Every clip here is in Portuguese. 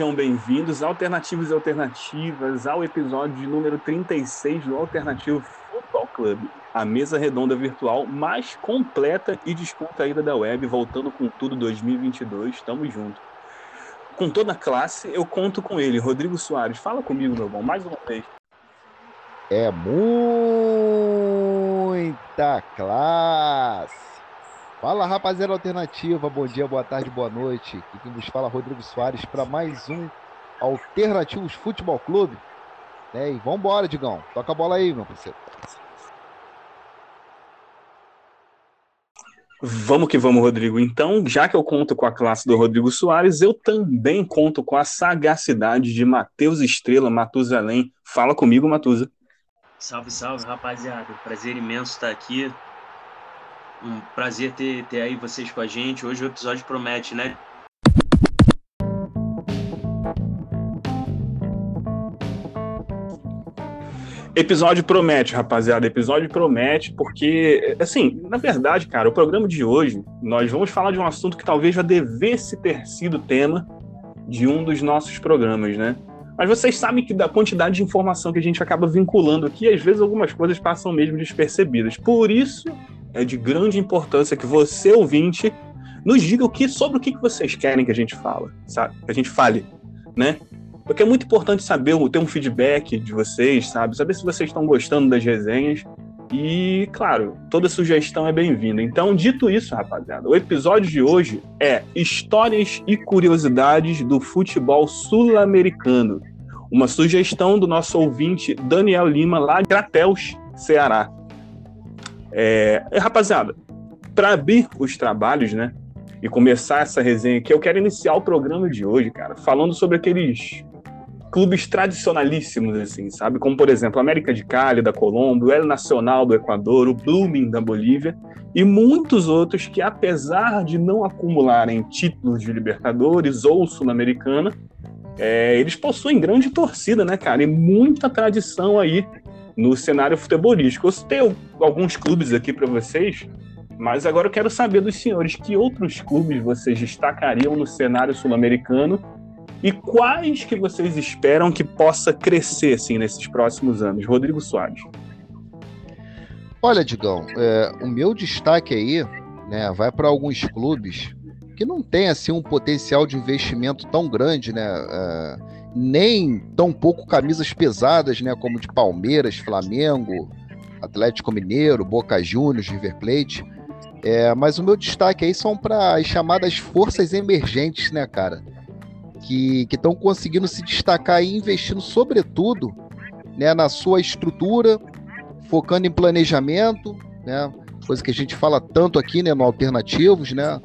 Sejam bem-vindos, alternativos e alternativas, ao episódio de número 36 do Alternativo Futebol Clube, a mesa redonda virtual mais completa e descontraída da web, voltando com tudo 2022, tamo junto. Com toda a classe, eu conto com ele, Rodrigo Soares. Fala comigo, meu bom, mais uma vez. É muita classe. Fala rapaziada alternativa, bom dia, boa tarde, boa noite. Aqui quem nos fala Rodrigo Soares para mais um Alternativos Futebol Clube. Né? E vambora, Digão. Toca a bola aí, meu parceiro. Vamos que vamos, Rodrigo. Então, já que eu conto com a classe do Rodrigo Soares, eu também conto com a sagacidade de Matheus Estrela, Matusalém. Fala comigo, Matusa. Salve, salve, rapaziada. Prazer imenso estar aqui um prazer ter, ter aí vocês com a gente. Hoje o episódio promete, né? Episódio promete, rapaziada. Episódio promete, porque, assim, na verdade, cara, o programa de hoje, nós vamos falar de um assunto que talvez já devesse ter sido tema de um dos nossos programas, né? Mas vocês sabem que da quantidade de informação que a gente acaba vinculando aqui, às vezes algumas coisas passam mesmo despercebidas. Por isso, é de grande importância que você, ouvinte, nos diga o que, sobre o que vocês querem que a gente fala, sabe? Que a gente fale, né? Porque é muito importante saber, ter um feedback de vocês, sabe? Saber se vocês estão gostando das resenhas. E, claro, toda sugestão é bem-vinda. Então, dito isso, rapaziada, o episódio de hoje é Histórias e Curiosidades do Futebol Sul-Americano. Uma sugestão do nosso ouvinte Daniel Lima, lá de Crateus, Ceará. É, rapaziada, para abrir os trabalhos, né? E começar essa resenha aqui, eu quero iniciar o programa de hoje, cara, falando sobre aqueles clubes tradicionalíssimos, assim, sabe? Como, por exemplo, América de Cali, da Colômbia, o El Nacional do Equador, o Blooming da Bolívia e muitos outros que, apesar de não acumularem títulos de Libertadores ou Sul-Americana, é, eles possuem grande torcida, né, cara? E muita tradição aí no cenário futebolístico. Eu citei alguns clubes aqui para vocês, mas agora eu quero saber dos senhores que outros clubes vocês destacariam no cenário sul-americano e quais que vocês esperam que possa crescer assim nesses próximos anos. Rodrigo Soares. Olha, Digão, é, o meu destaque aí, né, vai para alguns clubes que não tem assim um potencial de investimento tão grande, né? É, nem tão pouco camisas pesadas, né, como de Palmeiras, Flamengo, Atlético Mineiro, Boca Juniors, River Plate. É, mas o meu destaque aí são para as chamadas forças emergentes, né, cara? Que estão conseguindo se destacar e investindo, sobretudo, né, na sua estrutura, focando em planejamento, né? Coisa que a gente fala tanto aqui, né, no Alternativos, né?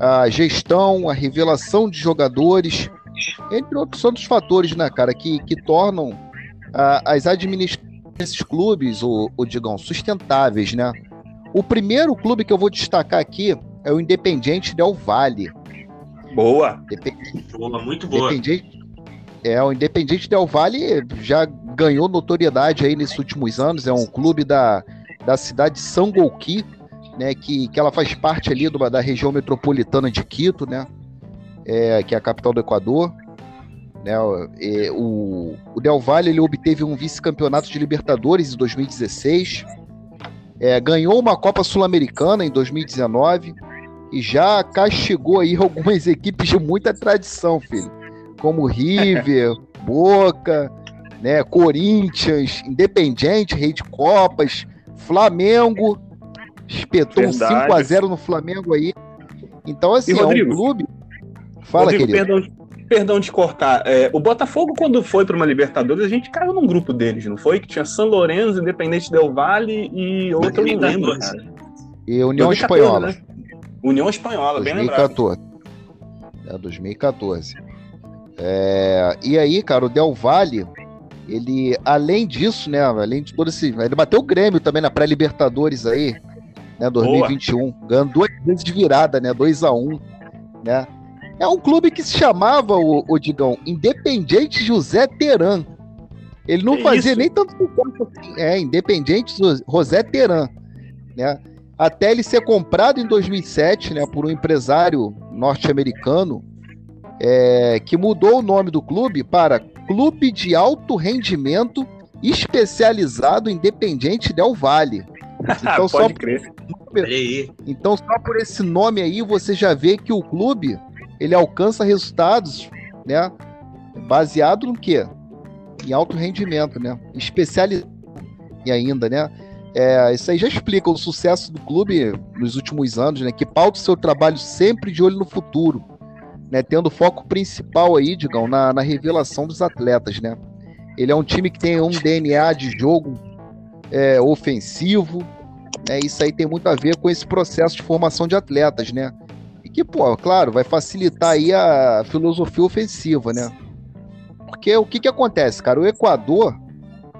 A gestão, a revelação de jogadores, entre outros outros fatores, né, cara, que, que tornam uh, as administrações desses clubes, o, o Digão, sustentáveis, né? O primeiro clube que eu vou destacar aqui é o Independiente Del Valle. Boa. boa, muito boa. é, o Independiente Del Valle já ganhou notoriedade aí nesses últimos anos, é um clube da, da cidade de São Golqui, né, que, que ela faz parte ali do, da região metropolitana de Quito, né? É, que é a capital do Equador. Né, o, o Del Valle ele obteve um vice-campeonato de Libertadores em 2016, é, ganhou uma Copa Sul-Americana em 2019 e já castigou aí algumas equipes de muita tradição, filho, como River, Boca, né, Corinthians, Independiente, Rei de Copas, Flamengo, espetou Verdade. um 5 a 0 no Flamengo aí. Então assim, é um clube Fala, Rodrigo, querido. Perdão, perdão de cortar. É, o Botafogo, quando foi para uma Libertadores, a gente caiu num grupo deles, não foi? Que tinha São Lourenço, Independente Del Vale e outro eu não lembro, cara. E União 2014, Espanhola. Né? União Espanhola, 2014. bem lembrado. É, 2014. É, e aí, cara, o Del Valle, ele, além disso, né, além de todo esse... Ele bateu o Grêmio também na pré-Libertadores aí, né, 2021. Boa. Ganhando duas vezes de virada, né, 2 a 1 né? É um clube que se chamava, o, o Digão, Independente José Teran. Ele não fazia isso? nem tanto sucesso assim. É, Independente José Teran. Né? Até ele ser comprado em 2007 né, por um empresário norte-americano. é, que mudou o nome do clube para Clube de Alto Rendimento Especializado Independente Del Vale. Então, Pode só crer. Então, só por esse nome aí, você já vê que o clube ele alcança resultados, né? Baseado no quê? Em alto rendimento, né? Especializado e ainda, né? É, isso aí já explica o sucesso do clube nos últimos anos, né? Que pauta o seu trabalho sempre de olho no futuro, né? Tendo foco principal aí, digam, na, na revelação dos atletas, né? Ele é um time que tem um DNA de jogo é, ofensivo, né? Isso aí tem muito a ver com esse processo de formação de atletas, né? Que, pô, claro, vai facilitar aí a filosofia ofensiva, né? Porque o que que acontece, cara? O Equador,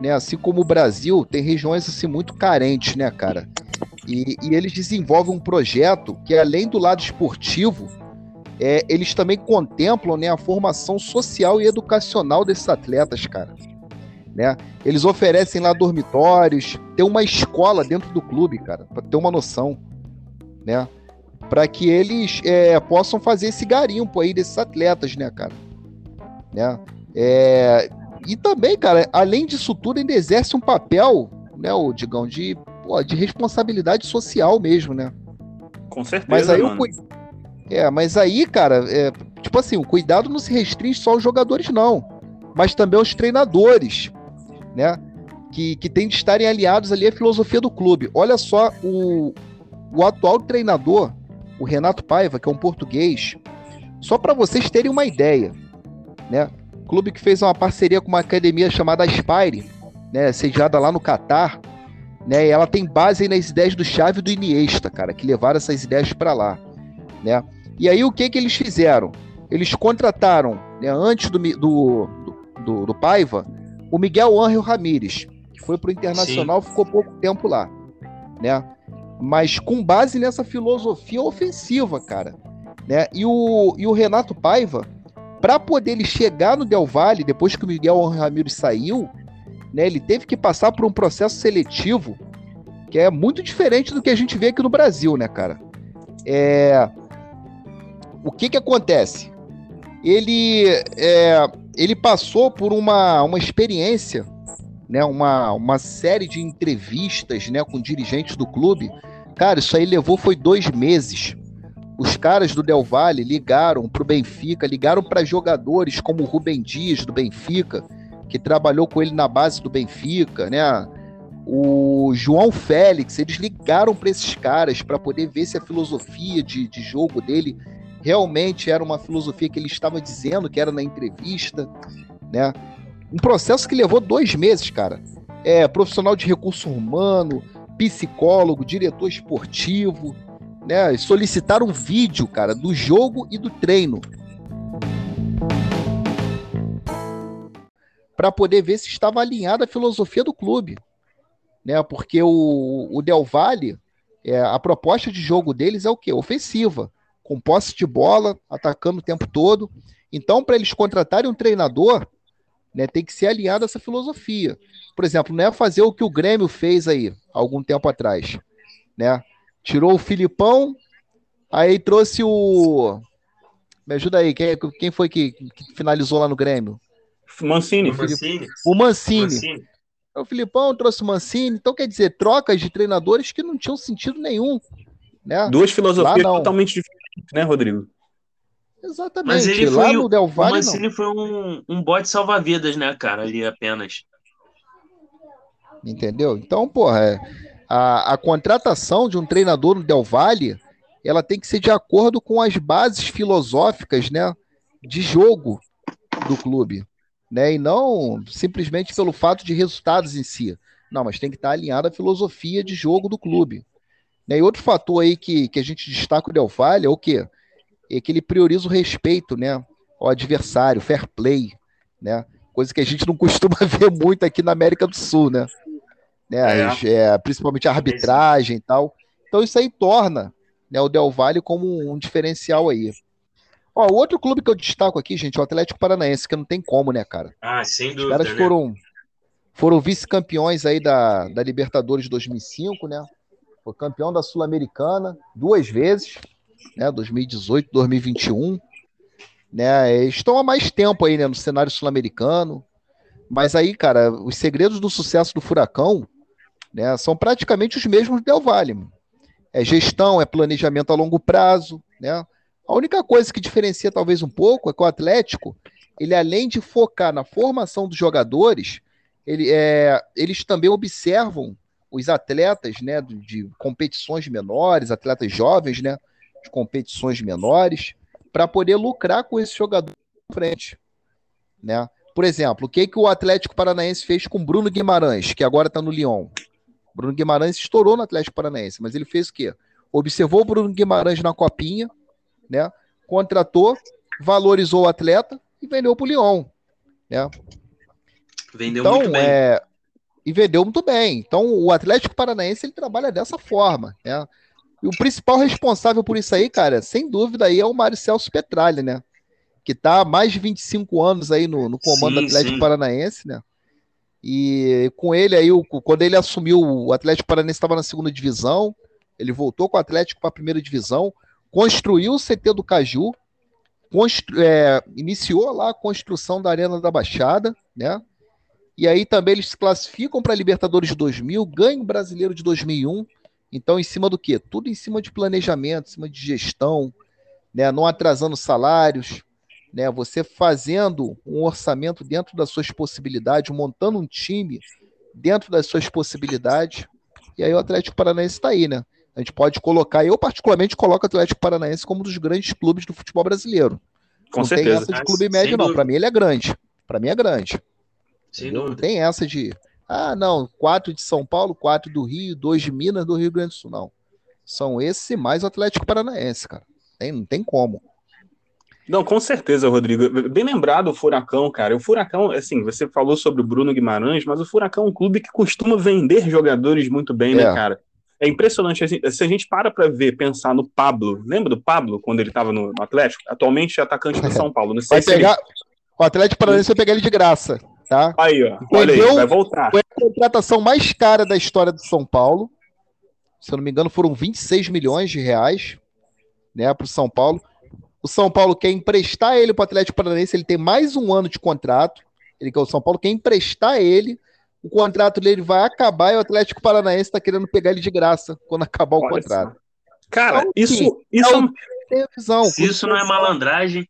né? Assim como o Brasil, tem regiões assim muito carentes, né, cara? E, e eles desenvolvem um projeto que, além do lado esportivo, é, eles também contemplam né, a formação social e educacional desses atletas, cara. Né? Eles oferecem lá dormitórios, tem uma escola dentro do clube, cara, para ter uma noção, né? Para que eles é, possam fazer esse garimpo aí desses atletas, né, cara? Né? É, e também, cara, além disso tudo, ainda exerce um papel, né, o Digão, de, pô, de responsabilidade social mesmo, né? Com certeza, mas aí mano. É, mas aí, cara, é, tipo assim, o cuidado não se restringe só aos jogadores, não. Mas também aos treinadores, né? Que, que tem de estarem aliados ali à filosofia do clube. Olha só, o, o atual treinador, o Renato Paiva, que é um português, só para vocês terem uma ideia, né? clube que fez uma parceria com uma academia chamada Aspire, né, sediada lá no Catar, né, e ela tem base nas ideias do Xavi e do Iniesta, cara, que levaram essas ideias para lá, né? E aí o que que eles fizeram? Eles contrataram, né, antes do, do, do, do Paiva, o Miguel Ángel Ramírez, que foi pro Internacional, Sim. ficou pouco tempo lá, né? Mas com base nessa filosofia ofensiva, cara, né? E o, e o Renato Paiva, para poder ele chegar no Del Valle, depois que o Miguel Ramírez saiu, né, ele teve que passar por um processo seletivo que é muito diferente do que a gente vê aqui no Brasil, né, cara? É... O que que acontece? Ele, é... ele passou por uma, uma experiência, né, uma, uma série de entrevistas né, com dirigentes do clube. Cara, isso aí levou foi dois meses os caras do Del Valle ligaram para o Benfica, ligaram para jogadores como o Rubem Dias do Benfica, que trabalhou com ele na base do Benfica, né? O João Félix, eles ligaram para esses caras para poder ver se a filosofia de, de jogo dele realmente era uma filosofia que ele estava dizendo que era na entrevista, né? Um processo que levou dois meses, cara. É profissional de recurso humano, psicólogo, diretor esportivo, né, solicitar um vídeo, cara, do jogo e do treino. Para poder ver se estava alinhada a filosofia do clube. Né, porque o, o Del Valle, é, a proposta de jogo deles é o quê? Ofensiva, com posse de bola, atacando o tempo todo. Então, para eles contratarem um treinador, né, tem que ser alinhado a essa filosofia. Por exemplo, não é fazer o que o Grêmio fez aí, algum tempo atrás. Né? Tirou o Filipão, aí trouxe o. Me ajuda aí, quem, quem foi que, que finalizou lá no Grêmio? Mancini. O Mancini. O Mancini. Mancini. O Filipão trouxe o Mancini. Então, quer dizer, trocas de treinadores que não tinham sentido nenhum. Né? Duas filosofias totalmente diferentes, né, Rodrigo? Exatamente. Mas ele lá foi, no Del Valle, o Mancini não. foi um, um bote salva-vidas, né, cara, ali apenas. Entendeu? Então, porra, é, a, a contratação de um treinador no Del Valle, ela tem que ser de acordo com as bases filosóficas, né, de jogo do clube, né, e não simplesmente pelo fato de resultados em si. Não, mas tem que estar alinhada à filosofia de jogo do clube. Né, e outro fator aí que, que a gente destaca o Del Valle é o quê? É que ele prioriza o respeito, né, ao adversário, fair play, né, coisa que a gente não costuma ver muito aqui na América do Sul, né né? É. É, principalmente a arbitragem e tal. Então isso aí torna né, o Del Valle como um diferencial aí. Ó, o outro clube que eu destaco aqui, gente, é o Atlético Paranaense, que não tem como, né, cara? Ah, sem dúvida. Os caras né? foram, foram vice-campeões aí da, da Libertadores 2005, né? Foi campeão da Sul-Americana duas vezes, né? 2018, 2021. né? Estão há mais tempo aí, né, no cenário sul-americano. Mas aí, cara, os segredos do sucesso do Furacão, né, são praticamente os mesmos do Del Valle. É gestão, é planejamento a longo prazo, né? A única coisa que diferencia talvez um pouco é que o Atlético, ele além de focar na formação dos jogadores, ele, é, eles também observam os atletas, né, de competições menores, atletas jovens, né, de competições menores, para poder lucrar com esse jogador à frente, né? Por exemplo, o que, que o Atlético Paranaense fez com Bruno Guimarães, que agora está no Lyon? Bruno Guimarães estourou no Atlético Paranaense, mas ele fez o quê? Observou o Bruno Guimarães na copinha, né? Contratou, valorizou o atleta e vendeu para o Lyon, né? Vendeu então, muito bem. É... E vendeu muito bem. Então, o Atlético Paranaense ele trabalha dessa forma, né? E o principal responsável por isso aí, cara, sem dúvida aí é o Mário Celso Petralha, né? Que tá há mais de 25 anos aí no, no comando sim, do Atlético sim. Paranaense, né? E com ele aí, o, quando ele assumiu, o Atlético Paranaense estava na segunda divisão, ele voltou com o Atlético para a primeira divisão, construiu o CT do Caju, constru, é, iniciou lá a construção da Arena da Baixada, né? E aí também eles se classificam para a Libertadores de 2000, ganham o Brasileiro de 2001. Então, em cima do quê? Tudo em cima de planejamento, em cima de gestão, né? não atrasando salários, né? Você fazendo um orçamento dentro das suas possibilidades, montando um time dentro das suas possibilidades. E aí o Atlético Paranaense está aí, né? A gente pode colocar, eu particularmente coloco o Atlético Paranaense como um dos grandes clubes do futebol brasileiro. Com não certeza. tem essa de clube médio, não. Para mim ele é grande. Para mim é grande. Sem não tem essa de, ah, não, quatro de São Paulo, quatro do Rio, dois de Minas, do Rio Grande do Sul. Não. São esse mais o Atlético Paranaense, cara. Tem, não tem como. Não, com certeza, Rodrigo. Bem lembrado o Furacão, cara. O Furacão, assim, você falou sobre o Bruno Guimarães, mas o Furacão é um clube que costuma vender jogadores muito bem, né, é. né, cara? É impressionante. Se a gente para para ver, pensar no Pablo, lembra do Pablo quando ele estava no, Atlético? Atualmente é atacante do São Paulo. Não sei vai se pegar, ele... O Atlético Paranaense vai pegar ele de graça, tá? Aí, ó. Olha aí, vai voltar. Foi a contratação mais cara da história do São Paulo. Se eu não me engano, foram 26 milhões de reais, né, para o São Paulo. O São Paulo quer emprestar ele para o Atlético Paranaense, ele tem mais um ano de contrato. Ele quer o São Paulo quer emprestar ele. O contrato dele vai acabar e o Atlético Paranaense está querendo pegar ele de graça quando acabar o Olha contrato. Cara, então, isso, isso, é visão, Se isso não é malandragem.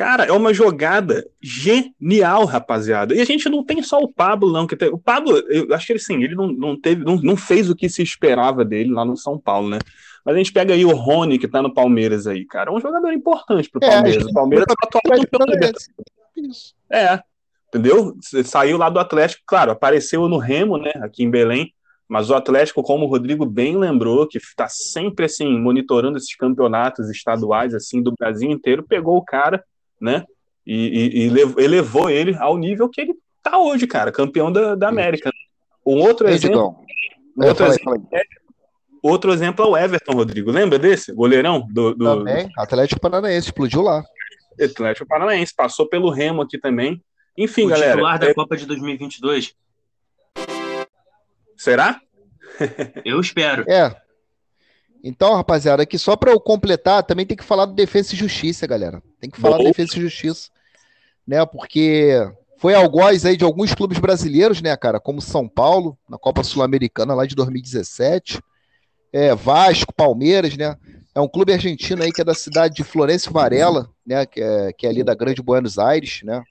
Cara, é uma jogada genial, rapaziada. E a gente não tem só o Pablo, não. Que tem... O Pablo, eu acho que ele sim, ele não, não teve, não, não fez o que se esperava dele lá no São Paulo, né? Mas a gente pega aí o Rony, que tá no Palmeiras aí, cara. É um jogador importante pro é, Palmeiras. É, o Palmeiras tá atual Isso. É. Entendeu? Saiu lá do Atlético, claro, apareceu no Remo, né? Aqui em Belém. Mas o Atlético, como o Rodrigo bem lembrou, que está sempre assim monitorando esses campeonatos estaduais assim do Brasil inteiro, pegou o cara, né? E, e, e elevou ele ao nível que ele tá hoje, cara, campeão da, da América. Um outro exemplo, um outro, exemplo é, Outro exemplo é o Everton, Rodrigo. Lembra desse? Goleirão do. do... Também, Atlético Paranaense, explodiu lá. Atlético Paranaense, passou pelo Remo aqui também. Enfim, o galera. titular da é... Copa de 2022. Será? Eu espero. É. Então, rapaziada, aqui só para eu completar, também tem que falar do Defesa e Justiça, galera. Tem que falar Bom. do Defesa e Justiça, né? Porque foi algoz aí de alguns clubes brasileiros, né, cara? Como São Paulo, na Copa Sul-Americana lá de 2017 é, Vasco, Palmeiras, né? É um clube argentino aí que é da cidade de Florencio Varela, né? Que é, que é ali da Grande Buenos Aires, né?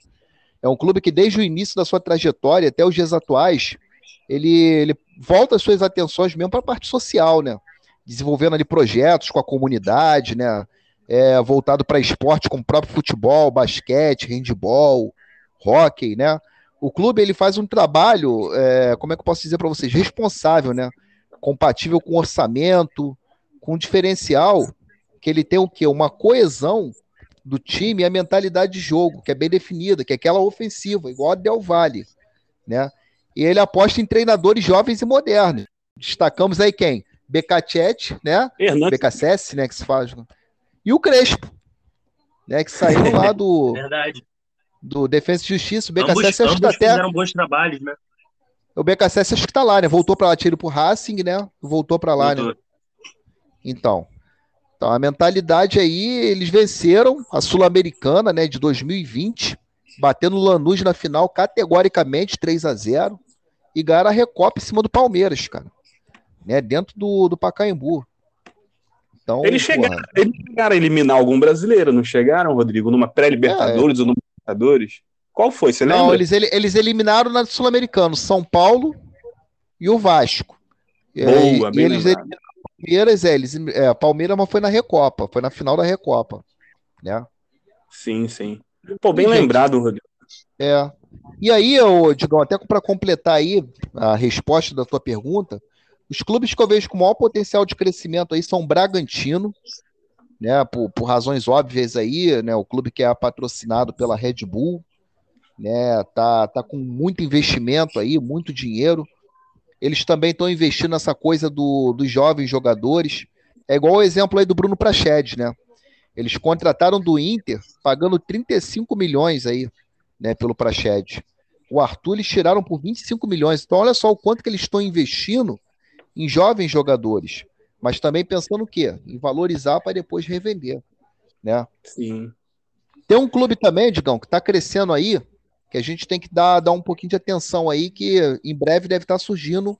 É um clube que desde o início da sua trajetória até os dias atuais, ele, ele volta as suas atenções mesmo para a parte social, né? Desenvolvendo ali projetos com a comunidade, né? É, voltado para esporte como o próprio futebol, basquete, handball, hockey, né? O clube ele faz um trabalho, é, como é que eu posso dizer para vocês, responsável, né? compatível com orçamento, com diferencial, que ele tem o quê? Uma coesão do time e a mentalidade de jogo, que é bem definida, que é aquela ofensiva, igual a Del Valle, né? E ele aposta em treinadores jovens e modernos. Destacamos aí quem? Becacete, né? Becacesse, né, que se faz. E o Crespo, né, que saiu lá do Verdade. do Defesa e Justiça, o Becacesse acho que tá até bons trabalhos, né? O BKSS acho que tá lá, né? Voltou para lá, tiro pro Racing, né? Voltou para lá, né? Voltou. né? Então. Então, a mentalidade aí, eles venceram a Sul-Americana, né, de 2020, batendo o Lanús na final categoricamente 3 a 0 e ganharam a Recopa em cima do Palmeiras, cara. Né, dentro do, do Pacaembu. Então, eles, chegaram, eles chegaram a eliminar algum brasileiro, não chegaram, Rodrigo? Numa pré-Libertadores é. ou no Libertadores? Qual foi? Você lembra? Não, eles, eles eliminaram na Sul-Americano São Paulo e o Vasco. Boa, e, bem e eles eliminaram Palmeiras, é, eles, é, Palmeiras mas foi na Recopa, foi na final da Recopa, né? Sim, sim. Pô, bem e, lembrado, Rodrigo. É. E aí, eu, Digão, até para completar aí a resposta da tua pergunta, os clubes que eu vejo com maior potencial de crescimento aí são Bragantino, né, por, por razões óbvias aí, né, o clube que é patrocinado pela Red Bull, né, tá, tá com muito investimento aí, muito dinheiro. Eles também estão investindo nessa coisa do, dos jovens jogadores. É igual o exemplo aí do Bruno Prachedes, né? Eles contrataram do Inter, pagando 35 milhões aí, né, pelo Prachedes. O Arthur eles tiraram por 25 milhões. Então, olha só o quanto que eles estão investindo em jovens jogadores. Mas também pensando o quê? Em valorizar para depois revender. Né? Sim. Tem um clube também, Digão, que está crescendo aí, que a gente tem que dar, dar um pouquinho de atenção aí, que em breve deve estar surgindo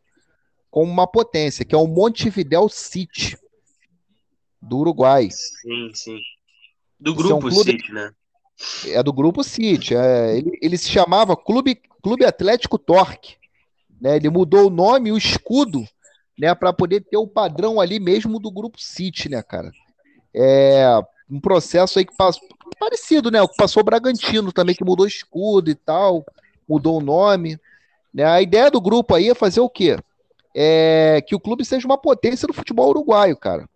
como uma potência, que é o Montevideo City, do Uruguai. Sim, sim. Do grupo é um clube, City, né? É do grupo City. É, ele, ele se chamava Clube, clube Atlético Torque. Né? Ele mudou o nome e o escudo né, para poder ter o padrão ali mesmo do grupo City, né, cara? É, um processo aí que passou parecido, né? O que passou o Bragantino também, que mudou escudo e tal, mudou o nome. Né? A ideia do grupo aí é fazer o quê? É que o clube seja uma potência do futebol uruguaio, cara.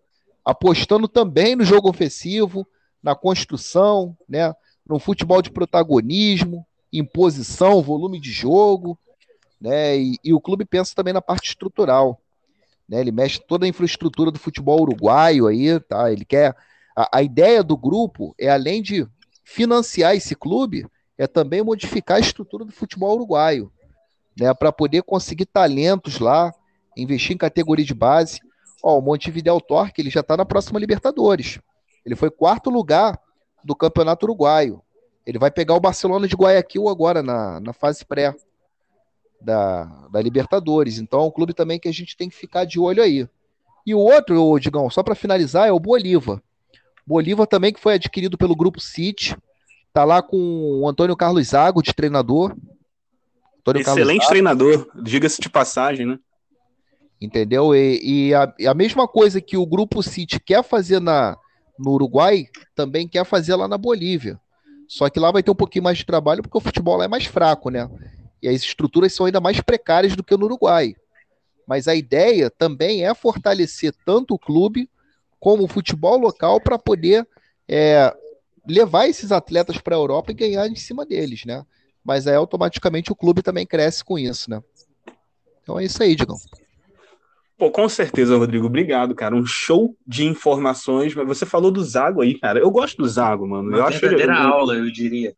Apostando também no jogo ofensivo, na construção, né? No futebol de protagonismo, imposição, volume de jogo, né? E, e o clube pensa também na parte estrutural. Né? Ele mexe toda a infraestrutura do futebol uruguaio aí, tá? Ele quer a, a ideia do grupo é, além de financiar esse clube, é também modificar a estrutura do futebol uruguaio, né, para poder conseguir talentos lá, investir em categoria de base. Ó, o Montevideo Torque ele já está na próxima Libertadores. Ele foi quarto lugar do Campeonato Uruguaio. Ele vai pegar o Barcelona de Guayaquil agora na, na fase pré da, da Libertadores. Então é um clube também que a gente tem que ficar de olho aí. E o outro, Digão, só para finalizar, é o Bolívar. Bolívar também, que foi adquirido pelo Grupo City. Tá lá com o Antônio Carlos Zago, de treinador. Antônio Excelente treinador, diga-se de passagem, né? Entendeu? E, e, a, e, a, mesma coisa que o Grupo City quer fazer na, no Uruguai, também quer fazer lá na Bolívia. Só que lá vai ter um pouquinho mais de trabalho, porque o futebol lá é mais fraco, né? E as estruturas são ainda mais precárias do que no Uruguai. Mas a ideia também é fortalecer tanto o clube como o futebol local para poder é, levar esses atletas para a Europa e ganhar em cima deles, né? Mas aí automaticamente o clube também cresce com isso, né? Então é isso aí, Digão. Pô, com certeza, Rodrigo. Obrigado, cara. Um show de informações. Você falou do Zago aí, cara. Eu gosto do Zago, mano. Uma eu verdadeira acho ele... aula, eu diria.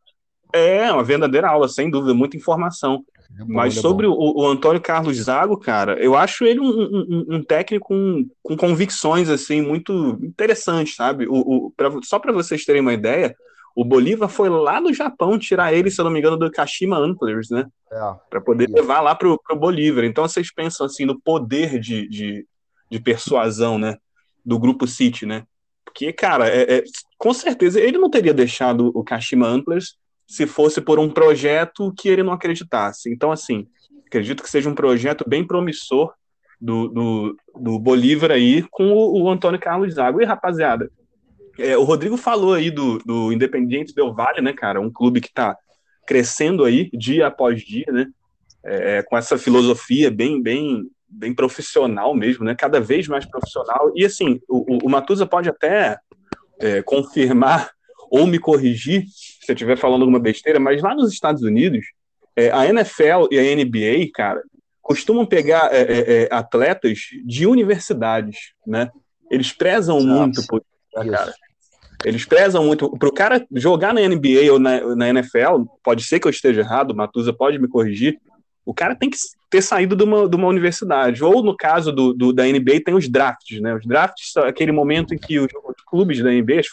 É, uma verdadeira aula, sem dúvida. Muita informação. É bom, Mas é sobre o, o, Antônio Carlos Zago, cara, eu acho ele um, um, um técnico com, com, convicções assim muito interessantes, sabe? O, o pra, só para vocês terem uma ideia, o Bolívar foi lá no Japão tirar ele, se eu não me engano, do Kashima Antlers, né? É, para poder levar lá pro, pro Bolívar. Então vocês pensam assim no poder de, de, de persuasão, né? Do grupo City, né? Porque, cara, é, é, com certeza ele não teria deixado o Kashima Antlers se fosse por um projeto que ele não acreditasse. Então, assim, acredito que seja um projeto bem promissor do, do, do Bolívar aí com o, o, Antônio Carlos Zago. E, rapaziada, é, o Rodrigo falou aí do, do Independiente Del Valle, né, cara? Um clube que está crescendo aí dia após dia, né? É, com essa filosofia bem, bem, bem profissional mesmo, né? Cada vez mais profissional. E assim, o, o Matusa pode até é, confirmar ou me corrigir se eu estiver falando alguma besteira, mas lá nos Estados Unidos, é, a NFL e a NBA, cara, costumam pegar é, é, é, atletas de universidades, né? Eles prezam Nossa. muito por isso, cara. Eles prezam muito. Para o cara jogar na NBA ou na, na, NFL, pode ser que eu esteja errado, Matusa pode me corrigir. O cara tem que ter saído de uma, de uma universidade. Ou no caso do, do, da NBA, tem os drafts, né? Os drafts são aquele momento em que os, clubes da NBA, as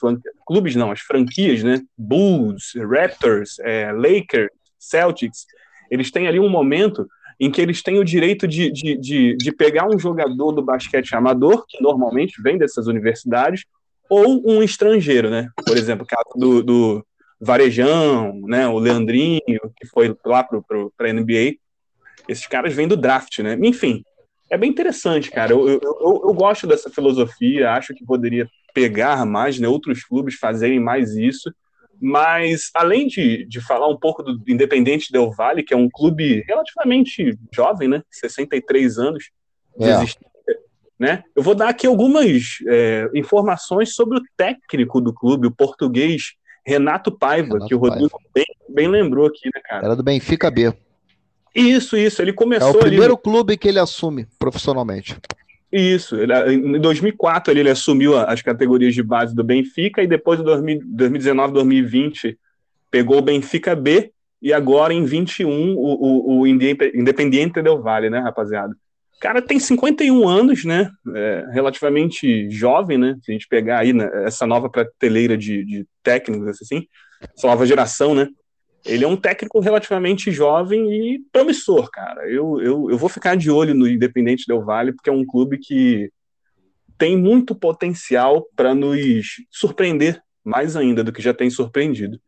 clubes não, as franquias, né? Bulls, Raptors, é, Lakers, Celtics, eles têm ali um momento em que eles têm o direito de, de, de, de pegar um jogador do basquete amador, que normalmente vem dessas universidades, ou um estrangeiro, né? Por exemplo, caso do, do Varejão, né? O Leandrinho, que foi lá para a NBA. Esses caras vêm do draft, né? Enfim, é bem interessante, cara. Eu, eu, eu, eu, gosto dessa filosofia, acho que poderia pegar mais, né? Outros clubes fazerem mais isso. Mas, além de, de falar um pouco do Independente Del Valle, que é um clube relativamente jovem, né? 63 anos de é. existência, né? Eu vou dar aqui algumas é, informações sobre o técnico do clube, o português Renato Paiva, Renato que o Rodrigo bem, bem, lembrou aqui, né, cara? Era do Benfica B. Isso, isso. Ele começou. É o primeiro clube que ele assume profissionalmente. Isso. Ele, em 2004 ele, ele assumiu as categorias de base do Benfica e depois de 2019, 2020 pegou o Benfica B e agora em 21 o, o, o Independiente Del Valle, né, rapaziada? O cara tem 51 anos, né? É, relativamente jovem, né? Se a gente pegar aí né, essa nova prateleira de, de técnicos, assim, essa nova geração, né? Ele é um técnico relativamente jovem e promissor, cara. Eu, eu, eu vou ficar de olho no Independente Del Vale, porque é um clube que tem muito potencial para nos surpreender mais ainda do que já tem surpreendido.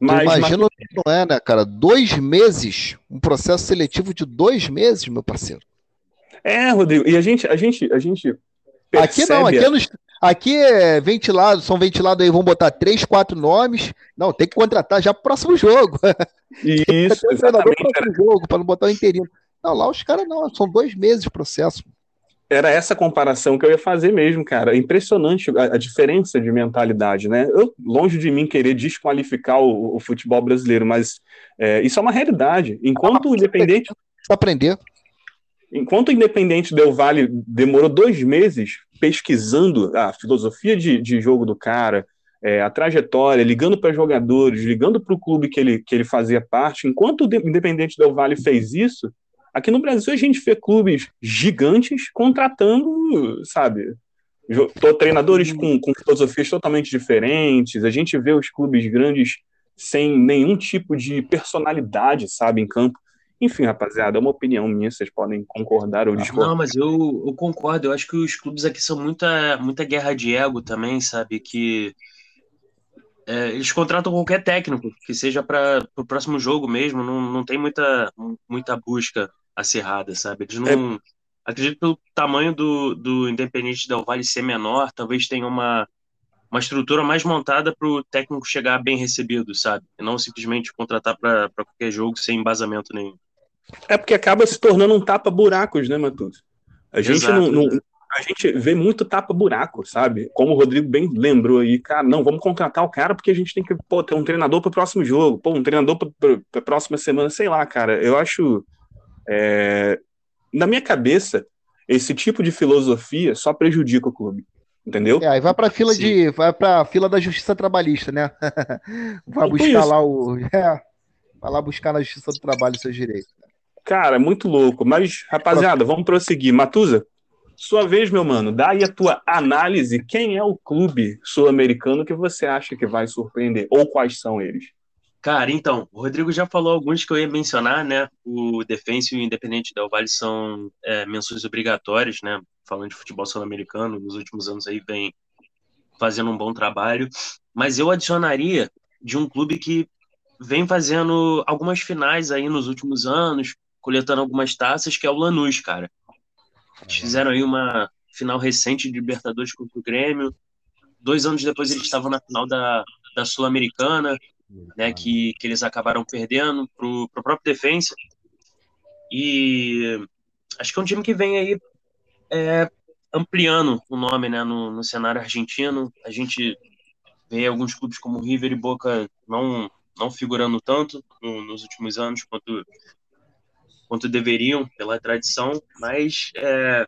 Mas, imagina mas... que não é, né, cara? Dois meses, um processo seletivo de dois meses, meu parceiro. É, Rodrigo, e a gente, a gente, a gente Aqui não, aqui é, no, aqui é ventilado, são ventilados aí, vão botar três, quatro nomes. Não, tem que contratar já pro próximo jogo. Isso, um exatamente. Próximo jogo, para não botar o interino. Não, lá os caras não, são dois meses de processo. Era essa comparação que eu ia fazer mesmo, cara. Impressionante a, a diferença de mentalidade, né? Eu, longe de mim querer desqualificar o, o futebol brasileiro, mas é, isso é uma realidade. Enquanto o Independente. Aprender. Enquanto o Independente Del Vale demorou dois meses pesquisando a filosofia de, de jogo do cara, é, a trajetória, ligando para jogadores, ligando para o clube que ele, que ele fazia parte, enquanto o Independente Del Vale fez isso, aqui no Brasil a gente vê clubes gigantes contratando, sabe, treinadores com, com filosofias totalmente diferentes, a gente vê os clubes grandes sem nenhum tipo de personalidade, sabe, em campo. Enfim, rapaziada, é uma opinião minha, vocês podem concordar ou discordar. Não, mas eu, eu concordo, eu acho que os clubes aqui são muita, muita guerra de ego também, sabe? Que é, eles contratam qualquer técnico, que seja para o próximo jogo mesmo, não, não tem muita, muita busca acirrada, sabe? Eles não. É... Acredito pelo tamanho do, do Independente Del Vale ser menor, talvez tenha uma, uma estrutura mais montada para o técnico chegar bem recebido, sabe? E não simplesmente contratar para qualquer jogo sem embasamento nenhum. É porque acaba se tornando um tapa-buracos, né, Matheus? A gente Exato, não, não, a gente vê muito tapa-buraco, sabe? Como o Rodrigo bem lembrou aí, cara, não, vamos contratar o cara porque a gente tem que pô, ter um treinador para o próximo jogo, pô, um treinador para a próxima semana, sei lá, cara. Eu acho. É... Na minha cabeça, esse tipo de filosofia só prejudica o clube. Entendeu? É, aí vai para fila Sim. de. Vai para fila da justiça trabalhista, né? vai tipo buscar lá o. É, vai lá buscar na justiça do trabalho seus direitos. Cara, é muito louco. Mas, rapaziada, vamos prosseguir. Matusa, sua vez, meu mano, dá aí a tua análise. Quem é o clube sul-americano que você acha que vai surpreender? Ou quais são eles? Cara, então, o Rodrigo já falou alguns que eu ia mencionar, né? O Defensa e o Independente Del Vale são é, menções obrigatórias, né? Falando de futebol sul-americano, nos últimos anos aí vem fazendo um bom trabalho. Mas eu adicionaria de um clube que vem fazendo algumas finais aí nos últimos anos, coletando algumas taças, que é o Lanús, cara. Eles fizeram aí uma final recente de Libertadores contra o Grêmio. Dois anos depois eles estavam na final da, da Sul-Americana, né, que, que eles acabaram perdendo para o próprio Defensa. E acho que é um time que vem aí é, ampliando o nome né, no, no cenário argentino. A gente vê alguns clubes como River e Boca não, não figurando tanto no, nos últimos anos quanto quanto deveriam pela tradição, mas é,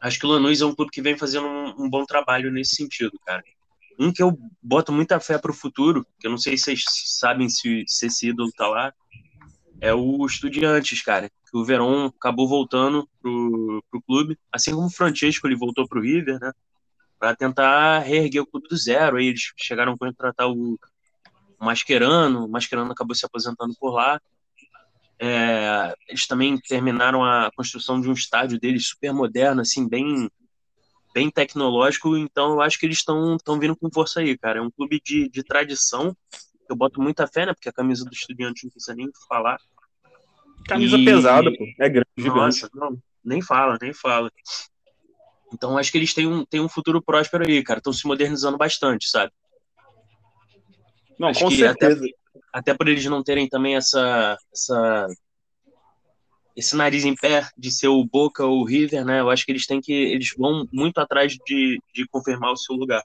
acho que o Lanús é um clube que vem fazendo um, um, bom trabalho nesse sentido, cara. Um que eu boto muita fé para o futuro, que eu não sei se vocês sabem se, se esse ídolo tá lá, é o Estudiantes, cara. Que o Verón acabou voltando pro, pro clube, assim como o Francesco ele voltou pro River, né? para tentar reerguer o clube do zero. Aí eles chegaram a contratar o Mascherano, o Mascherano acabou se aposentando por lá. É, eles também terminaram a construção de um estádio deles super moderno, assim, bem, bem tecnológico. Então, eu acho que eles estão vindo com força aí, cara. É um clube de, de tradição. Eu boto muita fé, né? Porque a camisa do Estudiante não precisa nem falar. Camisa e... pesada, pô. É grande. Nossa, não, nem fala, nem fala. Então, acho que eles têm um, têm um futuro próspero aí, cara. Estão se modernizando bastante, sabe? Não, acho com certeza. Até, até por eles não terem também essa, essa esse nariz em pé de ser o Boca ou o River, né? Eu acho que eles têm que eles vão muito atrás de, de confirmar o seu lugar.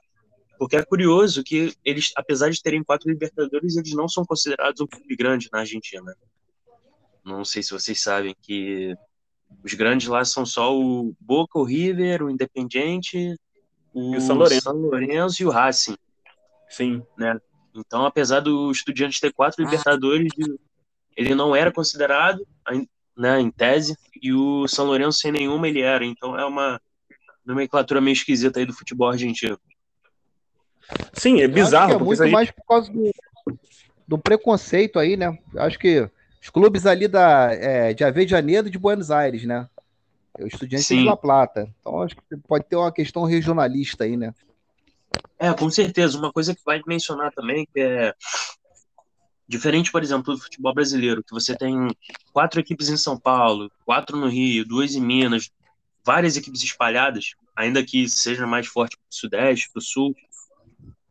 Porque é curioso que eles, apesar de terem quatro Libertadores, eles não são considerados um clube grande na Argentina. Não sei se vocês sabem que os grandes lá são só o Boca, o River, o Independiente, o, o São, Lourenço. São Lourenço e o Racing. Sim. Né? Então, apesar do Estudiantes ter quatro ah. Libertadores, ele não era considerado, né, em tese, e o São Lourenço sem nenhuma ele era. Então, é uma nomenclatura meio esquisita aí do futebol argentino. Sim, é bizarro. é muito gente... mais por causa do, do preconceito aí, né? Acho que os clubes ali da, é, de Avejaneiro e de Buenos Aires, né? O Estudiante de La Plata. Então, acho que pode ter uma questão regionalista aí, né? É, com certeza. Uma coisa que vai mencionar também, que é diferente, por exemplo, do futebol brasileiro, que você tem quatro equipes em São Paulo, quatro no Rio, duas em Minas, várias equipes espalhadas, ainda que seja mais forte para o Sudeste, para o Sul.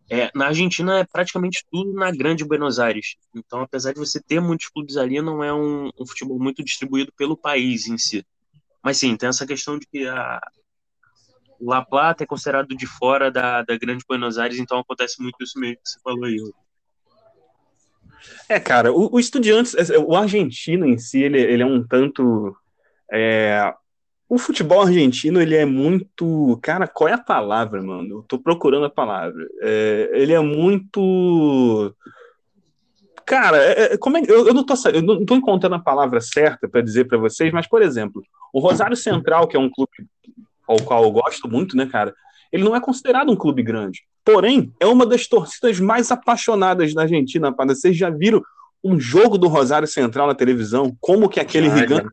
É, na Argentina é praticamente tudo na grande Buenos Aires. Então, apesar de você ter muitos clubes ali, não é um, um futebol muito distribuído pelo país em si. Mas sim, tem essa questão de que a, La Plata é considerado de fora da, da Grande Buenos Aires, então acontece muito isso mesmo que você falou aí. É, cara, o, o Estudiantes, é, o argentino em si, ele, ele é um tanto. É, o futebol argentino, ele é muito. Cara, qual é a palavra, mano? Eu tô procurando a palavra. É, ele é muito. Cara, é, é como é, eu, eu, não tô, eu não tô encontrando a palavra certa para dizer para vocês, mas, por exemplo, o Rosário Central, que é um clube ao qual eu gosto muito, né, cara? Ele não é considerado um clube grande. Porém, é uma das torcidas mais apaixonadas da Argentina, rapaz. Vocês já viram um jogo do Rosário Central na televisão? Como que aquele gigante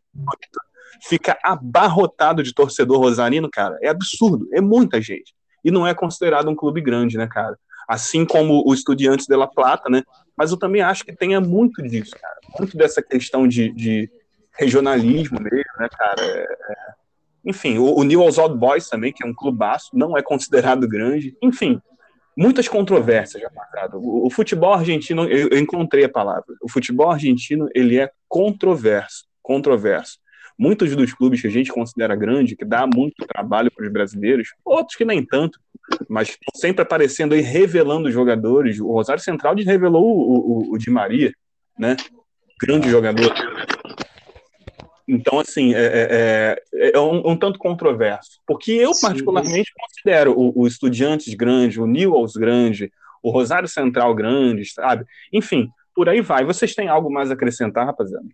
fica abarrotado de torcedor rosarino, cara? É absurdo, é muita gente. E não é considerado um clube grande, né, cara? Assim como o Estudiantes de La Plata, né? Mas eu também acho que tenha muito disso, cara. Muito dessa questão de, de regionalismo mesmo, né, cara? É, é enfim, o, o Newell's Old Boys também, que é um clubaço, não é considerado grande. Enfim, muitas controvérsias já passaram. O, o, futebol argentino, eu, eu, encontrei a palavra. O futebol argentino, ele é controverso, controverso. Muitos dos clubes que a gente considera grande, que dá muito trabalho para os brasileiros, outros que nem tanto, mas sempre aparecendo aí, revelando jogadores. O Rosário Central revelou o, o, o Di Maria, né? Grande jogador. Então, assim, é, é, é, é um, um, tanto controverso. Porque eu, Sim. particularmente, considero o, o Estudiantes grande, o Newells grande, o Rosário Central grande, sabe? Enfim, por aí vai. Vocês têm algo mais a acrescentar, rapaziada?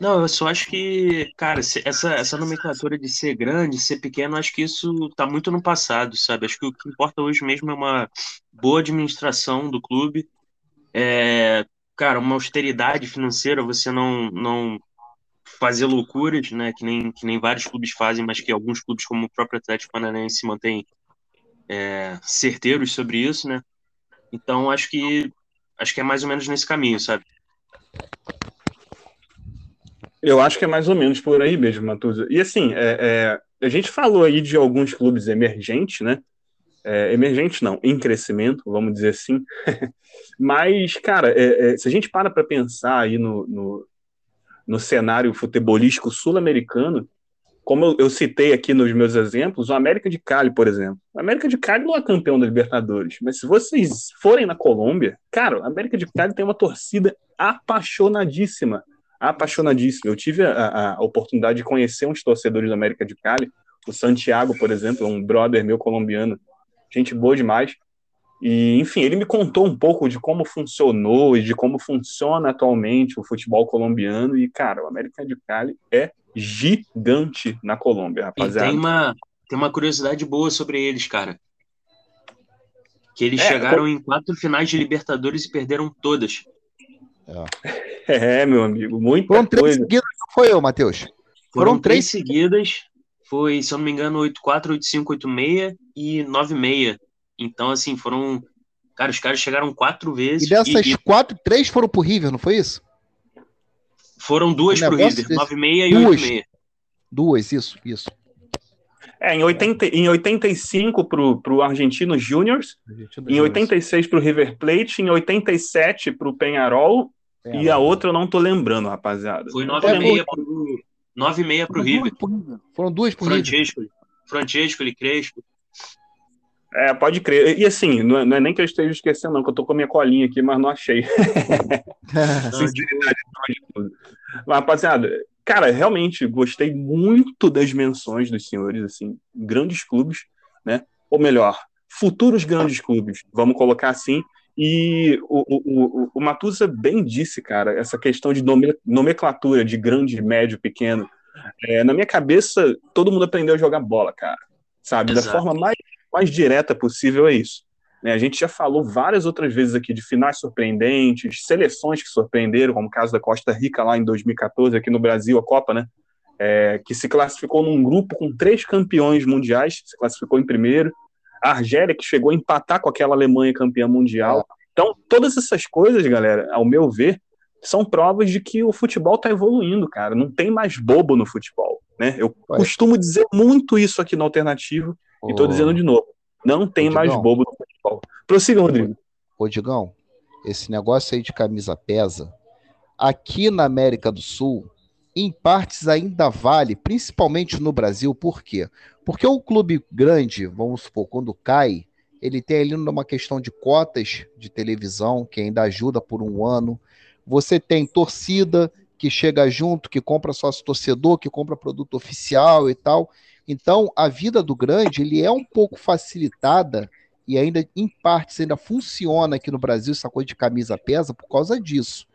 Não, eu só acho que, cara, essa, essa nomenclatura de ser grande, ser pequeno, acho que isso tá muito no passado, sabe? Acho que o que importa hoje mesmo é uma boa administração do clube. É, cara, uma austeridade financeira, você não, não fazer loucuras, né? Que nem, que nem vários clubes fazem, mas que alguns clubes, como o próprio Atlético Paranaense, se mantêm é, certeiros sobre isso, né? Então acho que acho que é mais ou menos nesse caminho, sabe? Eu acho que é mais ou menos por aí mesmo, Matuza. E assim, é, é, a gente falou aí de alguns clubes emergentes, né? É, emergente não, em crescimento, vamos dizer assim. Mas, cara, é, é, se a gente para para pensar aí no, no, no cenário futebolístico sul-americano, como eu, eu, citei aqui nos meus exemplos, o América de Cali, por exemplo. O América de Cali não é campeão da Libertadores, mas se vocês forem na Colômbia, cara, o América de Cali tem uma torcida apaixonadíssima, apaixonadíssima. Eu tive a, a oportunidade de conhecer uns torcedores do América de Cali, o Santiago, por exemplo, um brother meu colombiano, gente boa demais. E, enfim, ele me contou um pouco de como funcionou e de como funciona atualmente o futebol colombiano. E, cara, o América de Cali é gigante na Colômbia, rapaziada. E tem uma, tem uma curiosidade boa sobre eles, cara. Que eles é, chegaram com... em quatro finais de Libertadores e perderam todas. É, é meu amigo, muita Foram três coisa. seguidas, não foi eu, Matheus? Foram, Foram três, três seguidas. Foi, se eu não me engano, 8-4, 8-5, 8-6 e 9-6. Então, assim, foram. Cara, os caras chegaram quatro vezes. E dessas e... quatro, três foram pro River, não foi isso? Foram duas pro River, desse... 9-6 e 8-6. Duas, isso, isso. É, em, 80, em 85 pro, pro Argentino Juniors, Argentino em 86 pro River Plate, em 87 pro Penharol, Penharol. e a outra eu não tô lembrando, rapaziada. Foi 9,6 pro, 9,6 pro River. Foram duas pro Francesco, River. Francesco, ele Crespo. É, pode crer. E assim, não é, não é, nem que eu esteja esquecendo, não, que eu tô com a minha colinha aqui, mas não achei. Sinceridade tudo. Mas, rapaziada, cara, realmente gostei muito das menções dos senhores, assim, grandes clubes, né? Ou melhor, futuros grandes clubes, vamos colocar assim. E o, o, o, o Matusa bem disse, cara, essa questão de nomenclatura de grande, médio, pequeno. É, na minha cabeça, todo mundo aprendeu a jogar bola, cara. Sabe? Exato. Da forma mais, mais direta possível é isso. Né? A gente já falou várias outras vezes aqui de finais surpreendentes, seleções que surpreenderam, como o caso da Costa Rica lá em 2014, aqui no Brasil, a Copa, né? É, que se classificou num grupo com três campeões mundiais, se classificou em primeiro. A Argélia, que chegou a empatar com aquela Alemanha campeã mundial. Então, todas essas coisas, galera, ao meu ver, são provas de que o futebol está evoluindo, cara. Não tem mais bobo no futebol, né? Eu costumo dizer muito isso aqui no Alternativo oh. e estou dizendo de novo. Não tem mais bobo no futebol. Prossiga, Rodrigo. Ô, Digão, esse negócio aí de camisa pesa. Aqui na América do Sul, em partes ainda vale, principalmente no Brasil, por quê? Porque o clube grande, vamos supor, quando cai, ele tem ali uma questão de cotas de televisão, que ainda ajuda por um ano. Você tem torcida que chega junto, que compra sócio torcedor, que compra produto oficial e tal. Então, a vida do grande, ele é um pouco facilitada e ainda, em partes, ainda funciona aqui no Brasil, essa coisa de camisa pesa, por causa disso.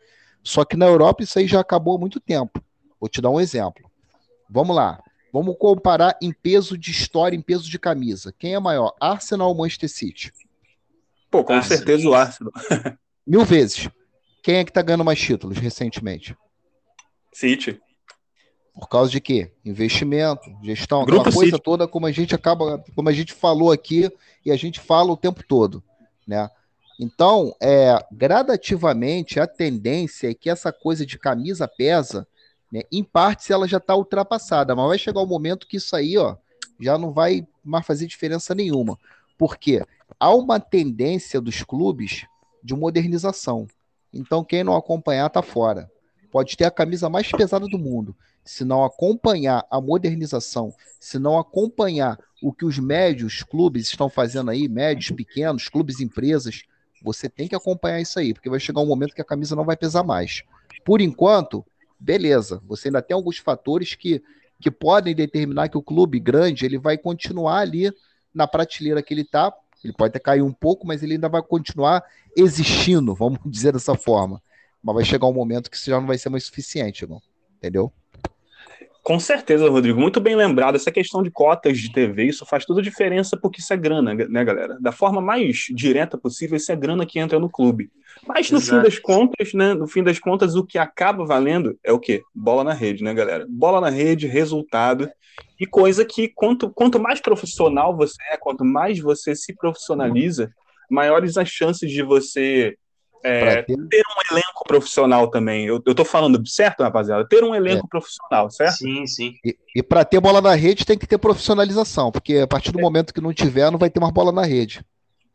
Só que na Europa isso aí já acabou há muito tempo. Vou te dar um exemplo. Vamos lá. Vamos comparar em peso de história, em peso de camisa. Quem é maior, Arsenal ou Manchester City? Pô, com Arsenal. certeza o Arsenal. Mil vezes. Quem é que tá ganhando mais títulos recentemente? City. Por causa de quê? Investimento, gestão, Grupo aquela coisa City. toda como a gente acaba, como a gente falou aqui e a gente fala o tempo todo, né? Então, é, gradativamente a tendência é que essa coisa de camisa pesa, né? Em partes ela já está ultrapassada, mas vai chegar um momento que isso aí, ó, já não vai mais fazer diferença nenhuma. Porque há uma tendência dos clubes de modernização. Então, quem não acompanhar tá fora. Pode ter a camisa mais pesada do mundo se não acompanhar a modernização, se não acompanhar o que os médios clubes estão fazendo aí, médios, pequenos, clubes, empresas, você tem que acompanhar isso aí, porque vai chegar um momento que a camisa não vai pesar mais. Por enquanto, beleza, você ainda tem alguns fatores que, que podem determinar que o clube grande ele vai continuar ali na prateleira que ele está. Ele pode até cair um pouco, mas ele ainda vai continuar existindo, vamos dizer dessa forma. Mas vai chegar um momento que isso já não vai ser mais suficiente, não? entendeu? Com certeza, Rodrigo. Muito bem lembrado. Essa questão de cotas de TV, isso faz toda a diferença porque isso é grana, né, galera? Da forma mais direta possível, isso é grana que entra no clube. Mas no Exato. fim das contas, né? No fim das contas, o que acaba valendo é o quê? Bola na rede, né, galera? Bola na rede, resultado. E coisa que quanto, quanto mais profissional você é, quanto mais você se profissionaliza, maiores as chances de você é, ter... um elenco profissional também. Eu, eu tô falando certo, rapaziada? Ter um elenco é. profissional, certo? Sim, sim. E, e para ter bola na rede tem que ter profissionalização, porque a partir do é. momento que não tiver, não vai ter mais bola na rede.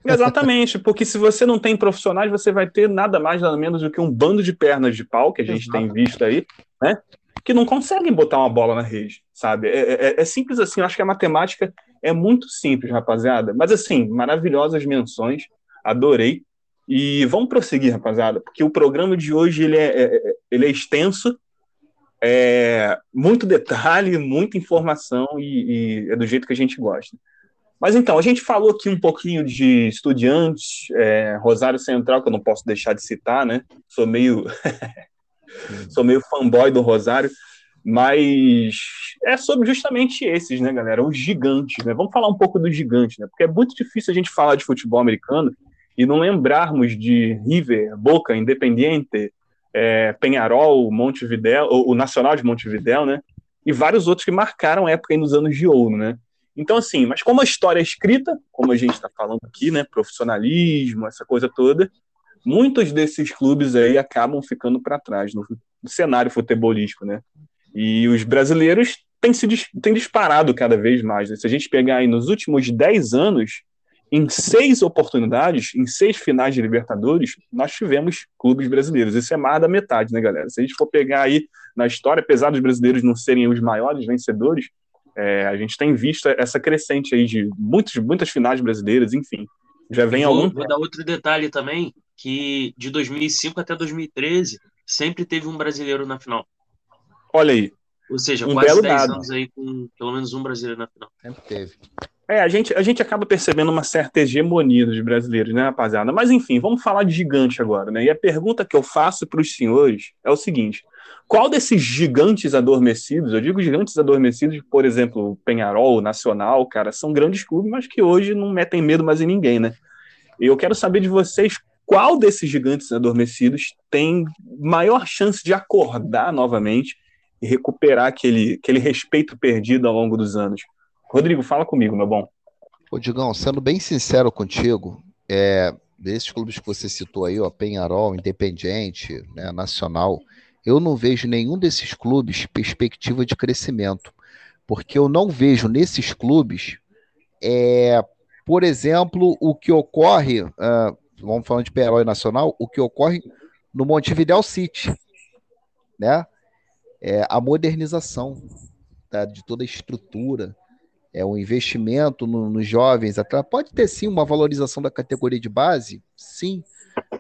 Exatamente, porque se você não tem profissionais, você vai ter nada mais, nada menos do que um bando de pernas de pau, que a gente Exatamente. tem visto aí, né? Que não conseguem botar uma bola na rede, sabe? É, é, é simples assim, eu acho que a matemática é muito simples, rapaziada. Mas assim, maravilhosas menções, adorei. E vamos prosseguir, rapaziada, porque o programa de hoje ele é, é, é, ele é extenso, é muito detalhe, muita informação e, e, é do jeito que a gente gosta. Mas então, a gente falou aqui um pouquinho de estudiantes, é, Rosário Central, que eu não posso deixar de citar, né? Sou meio, sou meio fanboy do Rosário. Mas é sobre justamente esses, né, galera? Os gigantes, né? Vamos falar um pouco dos gigantes, né? Porque é muito difícil a gente falar de futebol americano e não lembrarmos de River, Boca, Independiente, é, Penharol, Montevidéu, o Nacional de Montevidéu, né? E vários outros que marcaram a época nos anos de ouro, né? Então, assim, mas como a história é escrita, como a gente está falando aqui, né? Profissionalismo, essa coisa toda, muitos desses clubes aí acabam ficando para trás no, no, cenário futebolístico, né? E os brasileiros têm, se, têm disparado cada vez mais. Né? Se a gente pegar aí nos últimos 10 anos, em seis oportunidades, em seis finais de Libertadores, nós tivemos clubes brasileiros. Isso é mais da metade, né, galera? Se a gente for pegar aí na história, apesar dos brasileiros não serem os maiores vencedores, é, a gente tem visto essa crescente aí de muitos, muitas finais brasileiras, enfim. Já vem vou, algum. Vou dar outro detalhe também, que de 2005 até 2013, sempre teve um brasileiro na final. Olha aí. Ou seja, um quase 10 dado. anos aí com pelo menos um brasileiro na final. Sempre teve. É, a gente, a gente acaba percebendo uma certa hegemonia dos brasileiros, né, rapaziada? Mas enfim, vamos falar de gigante agora, né? E a pergunta que eu faço para os senhores é o seguinte: qual desses gigantes adormecidos, eu digo gigantes adormecidos, por exemplo, Penharol, Nacional, cara, são grandes clubes, mas que hoje não metem medo mais em ninguém, né? E eu quero saber de vocês qual desses gigantes adormecidos tem maior chance de acordar novamente e recuperar aquele, aquele respeito perdido ao longo dos anos. Rodrigo, fala comigo, meu bom. Ô, Digão, sendo bem sincero contigo, é, desses clubes que você citou aí, ó, Penharol, Independiente, né, Nacional, eu não vejo nenhum desses clubes perspectiva de crescimento, porque eu não vejo nesses clubes, é, por exemplo, o que ocorre, uh, vamos falando de Penharol e Nacional, o que ocorre no Montevideo City, né? É a modernização tá, de toda a estrutura, é um investimento no, nos jovens Pode ter sim uma valorização da categoria de base, sim,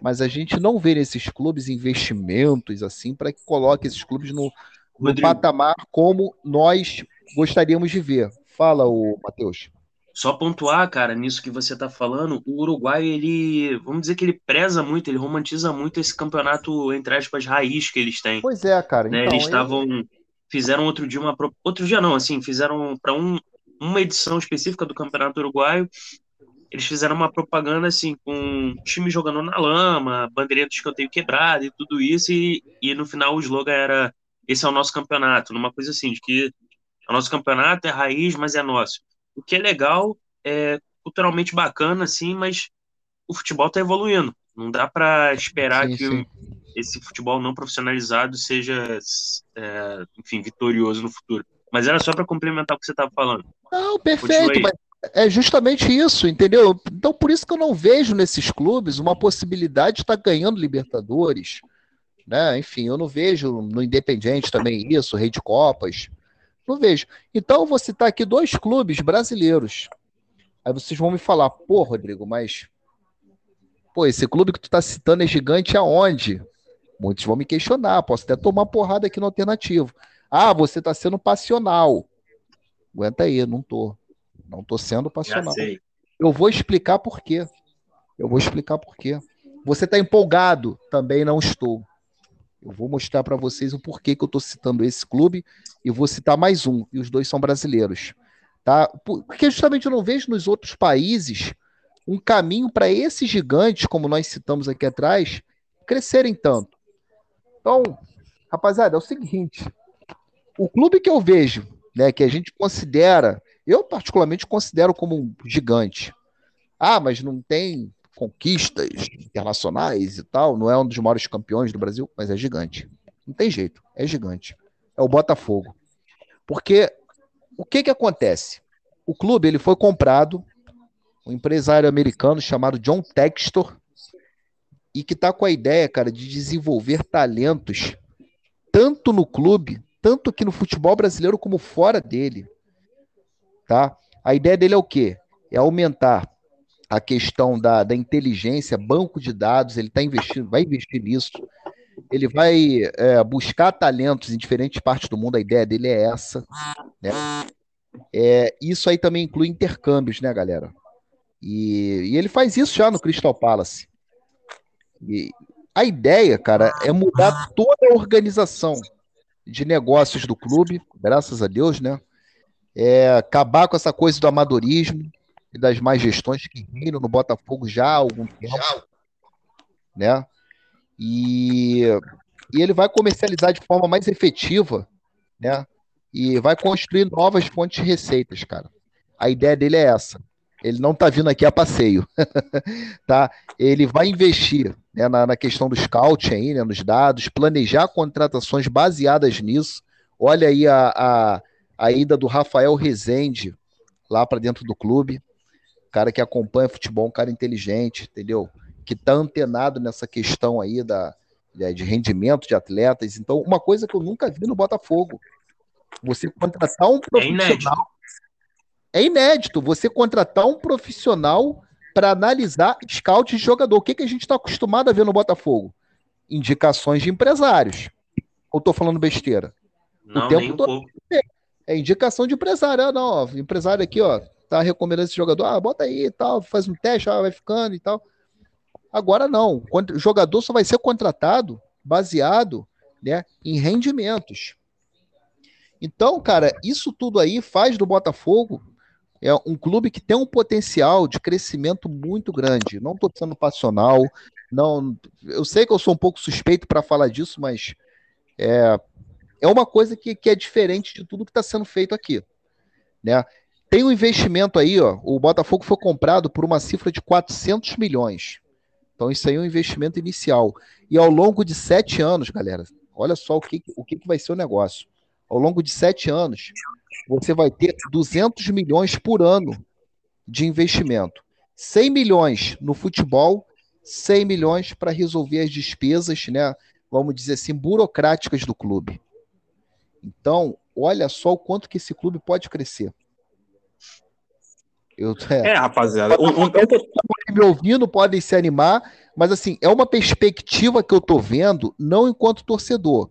mas a gente não vê nesses clubes investimentos assim para que coloque esses clubes no, no patamar como nós gostaríamos de ver. Fala, o Matheus. Só pontuar, cara, nisso que você está falando, o Uruguai, ele, vamos dizer que ele preza muito, ele romantiza muito esse campeonato, entre aspas, raiz que eles têm. Pois é, cara. Né? Então, eles estavam. Fizeram outro dia uma. Outro dia não, assim, fizeram para um, uma edição específica do Campeonato Uruguaio, eles fizeram uma propaganda assim, com time jogando na lama, bandeirinha do escanteio quebrada e tudo isso, e, e no final o slogan era esse é o nosso campeonato, numa coisa assim, de que o nosso campeonato é raiz, mas é nosso. O que é legal, é culturalmente bacana, assim, mas o futebol está evoluindo. Não dá para esperar sim, que sim. esse futebol não profissionalizado seja, é, enfim, vitorioso no futuro. Mas era só para complementar o que você estava falando. Não, perfeito, mas é justamente isso, entendeu? Então, por isso que eu não vejo nesses clubes uma possibilidade de estar tá ganhando Libertadores. Né? Enfim, eu não vejo no Independente também isso, Rei de Copas. Não vejo. Então, eu vou citar aqui dois clubes brasileiros. Aí vocês vão me falar, pô, Rodrigo, mas. Pô, esse clube que tu tá citando é gigante aonde? Muitos vão me questionar, posso até tomar porrada aqui no alternativo. Ah, você está sendo passional. Aguenta aí, não tô. Não tô sendo passional. Eu vou explicar por quê. Eu vou explicar por quê. Você está empolgado? Também não estou. Eu vou mostrar para vocês o porquê que eu estou citando esse clube e vou citar mais um, e os dois são brasileiros. Tá? Porque justamente eu não vejo nos outros países um caminho para esses gigantes, como nós citamos aqui atrás, crescerem tanto. Então, rapaziada, é o seguinte: o clube que eu vejo, né, que a gente considera, eu particularmente considero como um gigante. Ah, mas não tem conquistas internacionais e tal, não é um dos maiores campeões do Brasil, mas é gigante. Não tem jeito, é gigante. É o Botafogo. Porque o que que acontece? O clube ele foi comprado, um empresário americano chamado John Textor, e que está com a ideia, cara, de desenvolver talentos tanto no clube tanto aqui no futebol brasileiro como fora dele. Tá? A ideia dele é o quê? É aumentar a questão da, da inteligência, banco de dados, ele tá investindo, vai investir nisso. Ele vai é, buscar talentos em diferentes partes do mundo, a ideia dele é essa. Né? É, isso aí também inclui intercâmbios, né, galera? E, e ele faz isso já no Crystal Palace. E a ideia, cara, é mudar toda a organização de negócios do clube, graças a Deus, né? É, acabar com essa coisa do amadorismo e das más gestões que reinam no Botafogo já há algum tempo, né? E, e ele vai comercializar de forma mais efetiva, né? E vai construir novas fontes de receitas, cara. A ideia dele é essa. Ele não está vindo aqui a passeio, tá? Ele vai investir né, na, na, questão do scout aí, né, nos dados, planejar contratações baseadas nisso. Olha aí a, a, a ida do Rafael Rezende lá para dentro do clube, cara que acompanha futebol, um cara inteligente, entendeu? Que está antenado nessa questão aí da, de rendimento de atletas. Então, uma coisa que eu nunca vi no Botafogo, você contratar um é profissional é inédito você contratar um profissional para analisar scout de jogador. O que, que a gente está acostumado a ver no Botafogo? Indicações de empresários. Ou estou falando besteira? Não, o tempo um é indicação de empresário. Ah, não, ó, empresário aqui, ó, tá recomendando esse jogador. Ah, bota aí e tal, faz um teste, ah, vai ficando e tal. Agora não. O jogador só vai ser contratado baseado né, em rendimentos. Então, cara, isso tudo aí faz do Botafogo é um clube que tem um potencial de crescimento muito grande. Não estou sendo passional, não. Eu sei que eu sou um pouco suspeito para falar disso, mas é, é uma coisa que, que é diferente de tudo que está sendo feito aqui, né? Tem um investimento aí, ó. O Botafogo foi comprado por uma cifra de 400 milhões. Então isso aí é um investimento inicial. E ao longo de sete anos, galera, olha só o que, o que, que vai ser o negócio. Ao longo de sete anos, você vai ter 200 milhões por ano de investimento. 100 milhões no futebol, 100 milhões para resolver as despesas, né, vamos dizer assim, burocráticas do clube. Então, olha só o quanto que esse clube pode crescer. Eu, é, é rapaziada. Um, um... Me ouvindo podem se animar, mas assim, é uma perspectiva que eu tô vendo, não enquanto torcedor,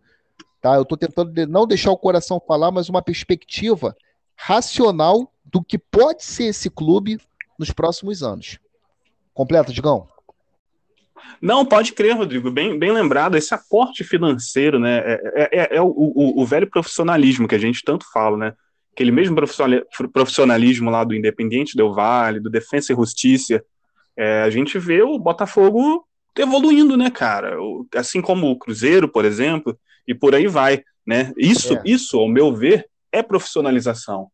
Tá? Eu estou tentando não deixar o coração falar, mas uma perspectiva racional do que pode ser esse clube nos próximos anos. Completa, Digão? Não, pode crer, Rodrigo. Bem, bem lembrado, esse aporte financeiro, né? É, é, é, é o, o, o, velho profissionalismo que a gente tanto fala, né? Aquele mesmo profissionalismo lá do Independiente Del Vale, do Defensa e Justiça. É, a gente vê o Botafogo evoluindo, né, cara? Assim como o Cruzeiro, por exemplo, e por aí vai, né? Isso, é. isso, ao meu ver, é profissionalização,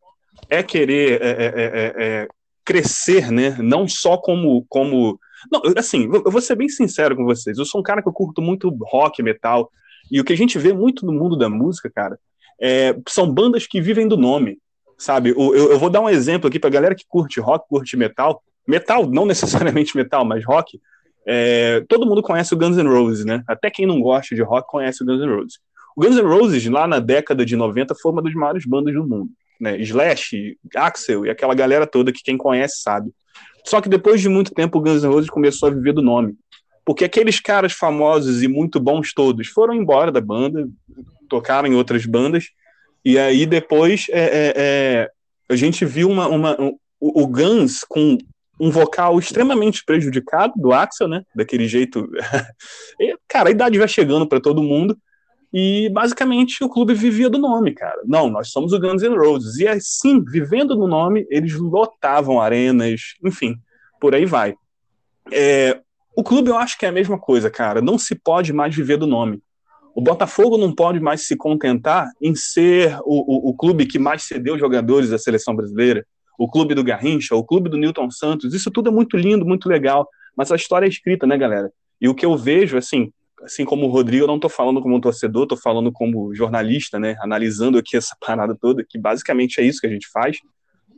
é querer é, é, é, é crescer, né? Não só como, como, não, assim, eu vou ser bem sincero com vocês. Eu sou um cara que eu curto muito rock, metal, e o que a gente vê muito no mundo da música, cara, é, são bandas que vivem do nome, sabe? Eu, eu vou dar um exemplo aqui para galera que curte rock, curte metal, metal, não necessariamente metal, mas rock. É, todo mundo conhece o Guns N' Roses, né? Até quem não gosta de rock conhece o Guns N' Roses. O Guns N' Roses, lá na década de 90, foi uma das maiores bandas do mundo. Né? Slash, Axel e aquela galera toda que quem conhece sabe. Só que depois de muito tempo, o Guns N' Roses começou a viver do nome. Porque aqueles caras famosos e muito bons todos foram embora da banda, tocaram em outras bandas, e aí depois é, é, é, a gente viu uma, uma, um, o Guns com um vocal extremamente prejudicado do Axel, né? Daquele jeito. cara, a idade vai chegando para todo mundo. E basicamente o clube vivia do nome, cara. Não, nós somos o Guns N' Roses. E assim, vivendo no nome, eles lotavam arenas, enfim, por aí vai. É, o clube eu acho que é a mesma coisa, cara. Não se pode mais viver do nome. O Botafogo não pode mais se contentar em ser o, o, o clube que mais cedeu jogadores à seleção brasileira o clube do Garrincha, o clube do Newton Santos, isso tudo é muito lindo, muito legal, mas a história é escrita, né, galera? E o que eu vejo, assim, assim como o Rodrigo, eu não estou falando como um torcedor, estou falando como jornalista, né, analisando aqui essa parada toda, que basicamente é isso que a gente faz.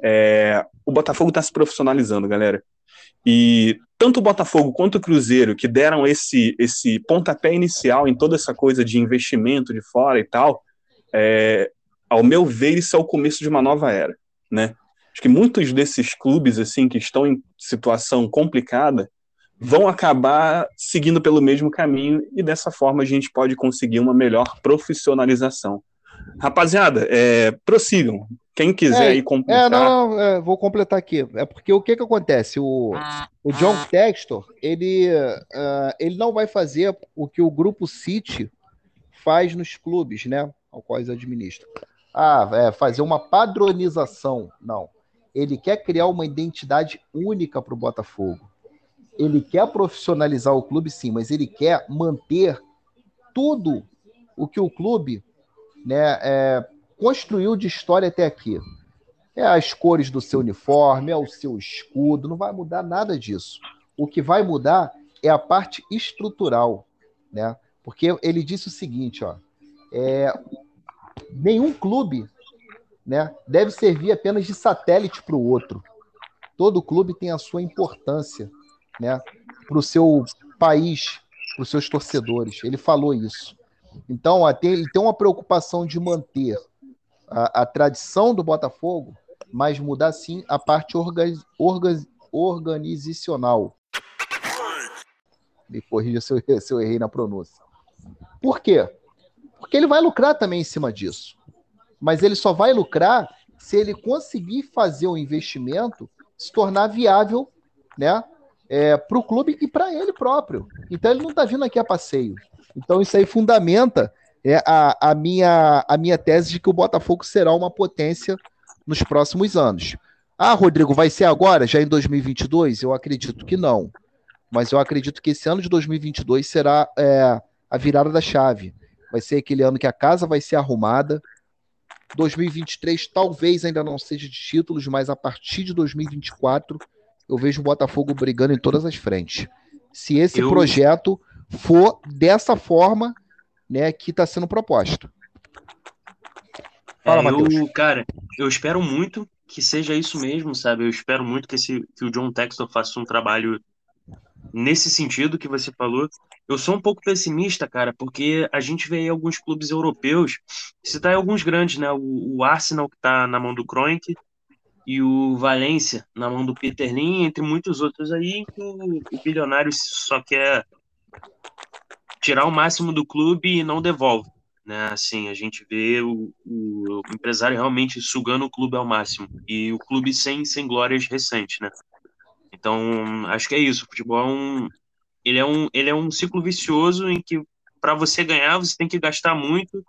É, o Botafogo está se profissionalizando, galera. E tanto o Botafogo quanto o Cruzeiro, que deram esse, esse pontapé inicial em toda essa coisa de investimento de fora e tal, é, ao meu ver, isso é o começo de uma nova era, né? Acho que muitos desses clubes assim que estão em situação complicada vão acabar seguindo pelo mesmo caminho e dessa forma a gente pode conseguir uma melhor profissionalização. Rapaziada, é, prossigam. Quem quiser é, aí completar. É, não, não é, vou completar aqui. É porque o que que acontece? O, o John Textor, ele, uh, ele não vai fazer o que o Grupo City faz nos clubes, né? ao qual eles administram. Ah, é, fazer uma padronização. Não. Ele quer criar uma identidade única para o Botafogo. Ele quer profissionalizar o clube, sim, mas ele quer manter tudo o que o clube né, é, construiu de história até aqui. É as cores do seu uniforme, é o seu escudo, não vai mudar nada disso. O que vai mudar é a parte estrutural, né? Porque ele disse o seguinte, ó, é, nenhum clube né, deve servir apenas de satélite para o outro. Todo clube tem a sua importância né, para o seu país, para os seus torcedores. Ele falou isso. Então, tem, ele tem uma preocupação de manter a, a, tradição do Botafogo, mas mudar sim a parte orga, orga, organizacional. Me corrija se eu, se eu errei na pronúncia. Por quê? Porque ele vai lucrar também em cima disso. Mas ele só vai lucrar se ele conseguir fazer o investimento se tornar viável né, é, para o clube e para ele próprio. Então ele não está vindo aqui a passeio. Então isso aí fundamenta é, a, a, minha, a minha tese de que o Botafogo será uma potência nos próximos anos. Ah, Rodrigo, vai ser agora, já em 2022? Eu acredito que não. Mas eu acredito que esse ano de 2022 será é, a virada da chave. Vai ser aquele ano que a casa vai ser arrumada. 2023 talvez ainda não seja de títulos, mas a partir de 2024 eu vejo o Botafogo brigando em todas as frentes. Se esse eu... projeto for dessa forma, né, que está sendo proposto. Fala, é, eu, cara, eu espero muito que seja isso mesmo, sabe? Eu espero muito que, esse, que o John Textor faça um trabalho nesse sentido que você falou. Eu sou um pouco pessimista, cara, porque a gente vê aí alguns clubes europeus, citar alguns grandes, né? O, o Arsenal, que está na mão do Kroenke, e o Valência na mão do Peter Lin, entre muitos outros aí, que o, o bilionário só quer tirar o máximo do clube e não devolve. Né? Assim, a gente vê o, o, empresário realmente sugando o clube ao máximo e o clube sem, sem glórias recentes, né? Então, acho que é isso. O futebol é um, ele é um, ele é um ciclo vicioso em que para você ganhar você tem que gastar muito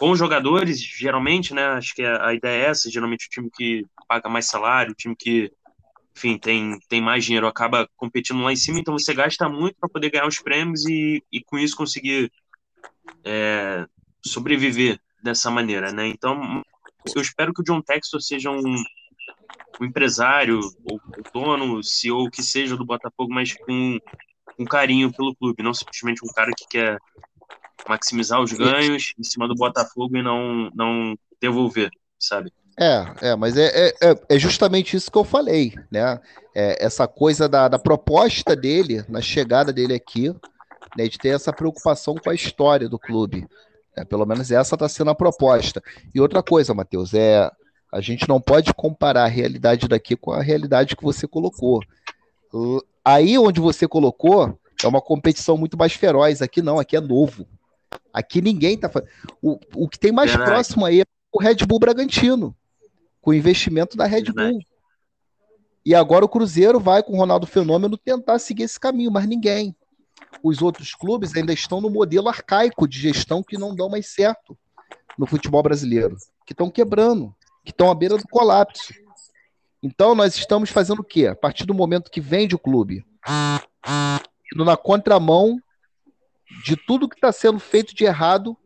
com os jogadores, geralmente, né? Acho que a, ideia é essa. Geralmente o time que paga mais salário, o time que, enfim, tem, tem mais dinheiro acaba competindo lá em cima. Então você gasta muito para poder ganhar os prêmios e, e com isso conseguir é, sobreviver dessa maneira, né? Então eu espero que o John Textor seja um, um empresário, ou dono, CEO, que seja do Botafogo, mas com, com carinho pelo clube, não simplesmente um cara que quer maximizar os ganhos em cima do Botafogo e não, não devolver, sabe? É, é, mas é, é, é, é justamente isso que eu falei, né? É, essa coisa da, da proposta dele, na chegada dele aqui, né, de ter essa preocupação com a história do clube. É, pelo menos essa está sendo a proposta. E outra coisa, Matheus, é a gente não pode comparar a realidade daqui com a realidade que você colocou. Aí onde você colocou é uma competição muito mais feroz. Aqui não, aqui é novo. Aqui ninguém tá fazendo. O, o que tem mais Verdade. próximo aí é o Red Bull Bragantino, com o investimento da Red Verdade. Bull. E agora o Cruzeiro vai com o Ronaldo Fenômeno tentar seguir esse caminho, mas ninguém. Os outros clubes ainda estão no modelo arcaico de gestão que não dão mais certo no futebol brasileiro, que estão quebrando que estão à beira do colapso. Então nós estamos fazendo o quê? A partir do momento que vende o clube, indo na contramão de tudo que está sendo feito de errado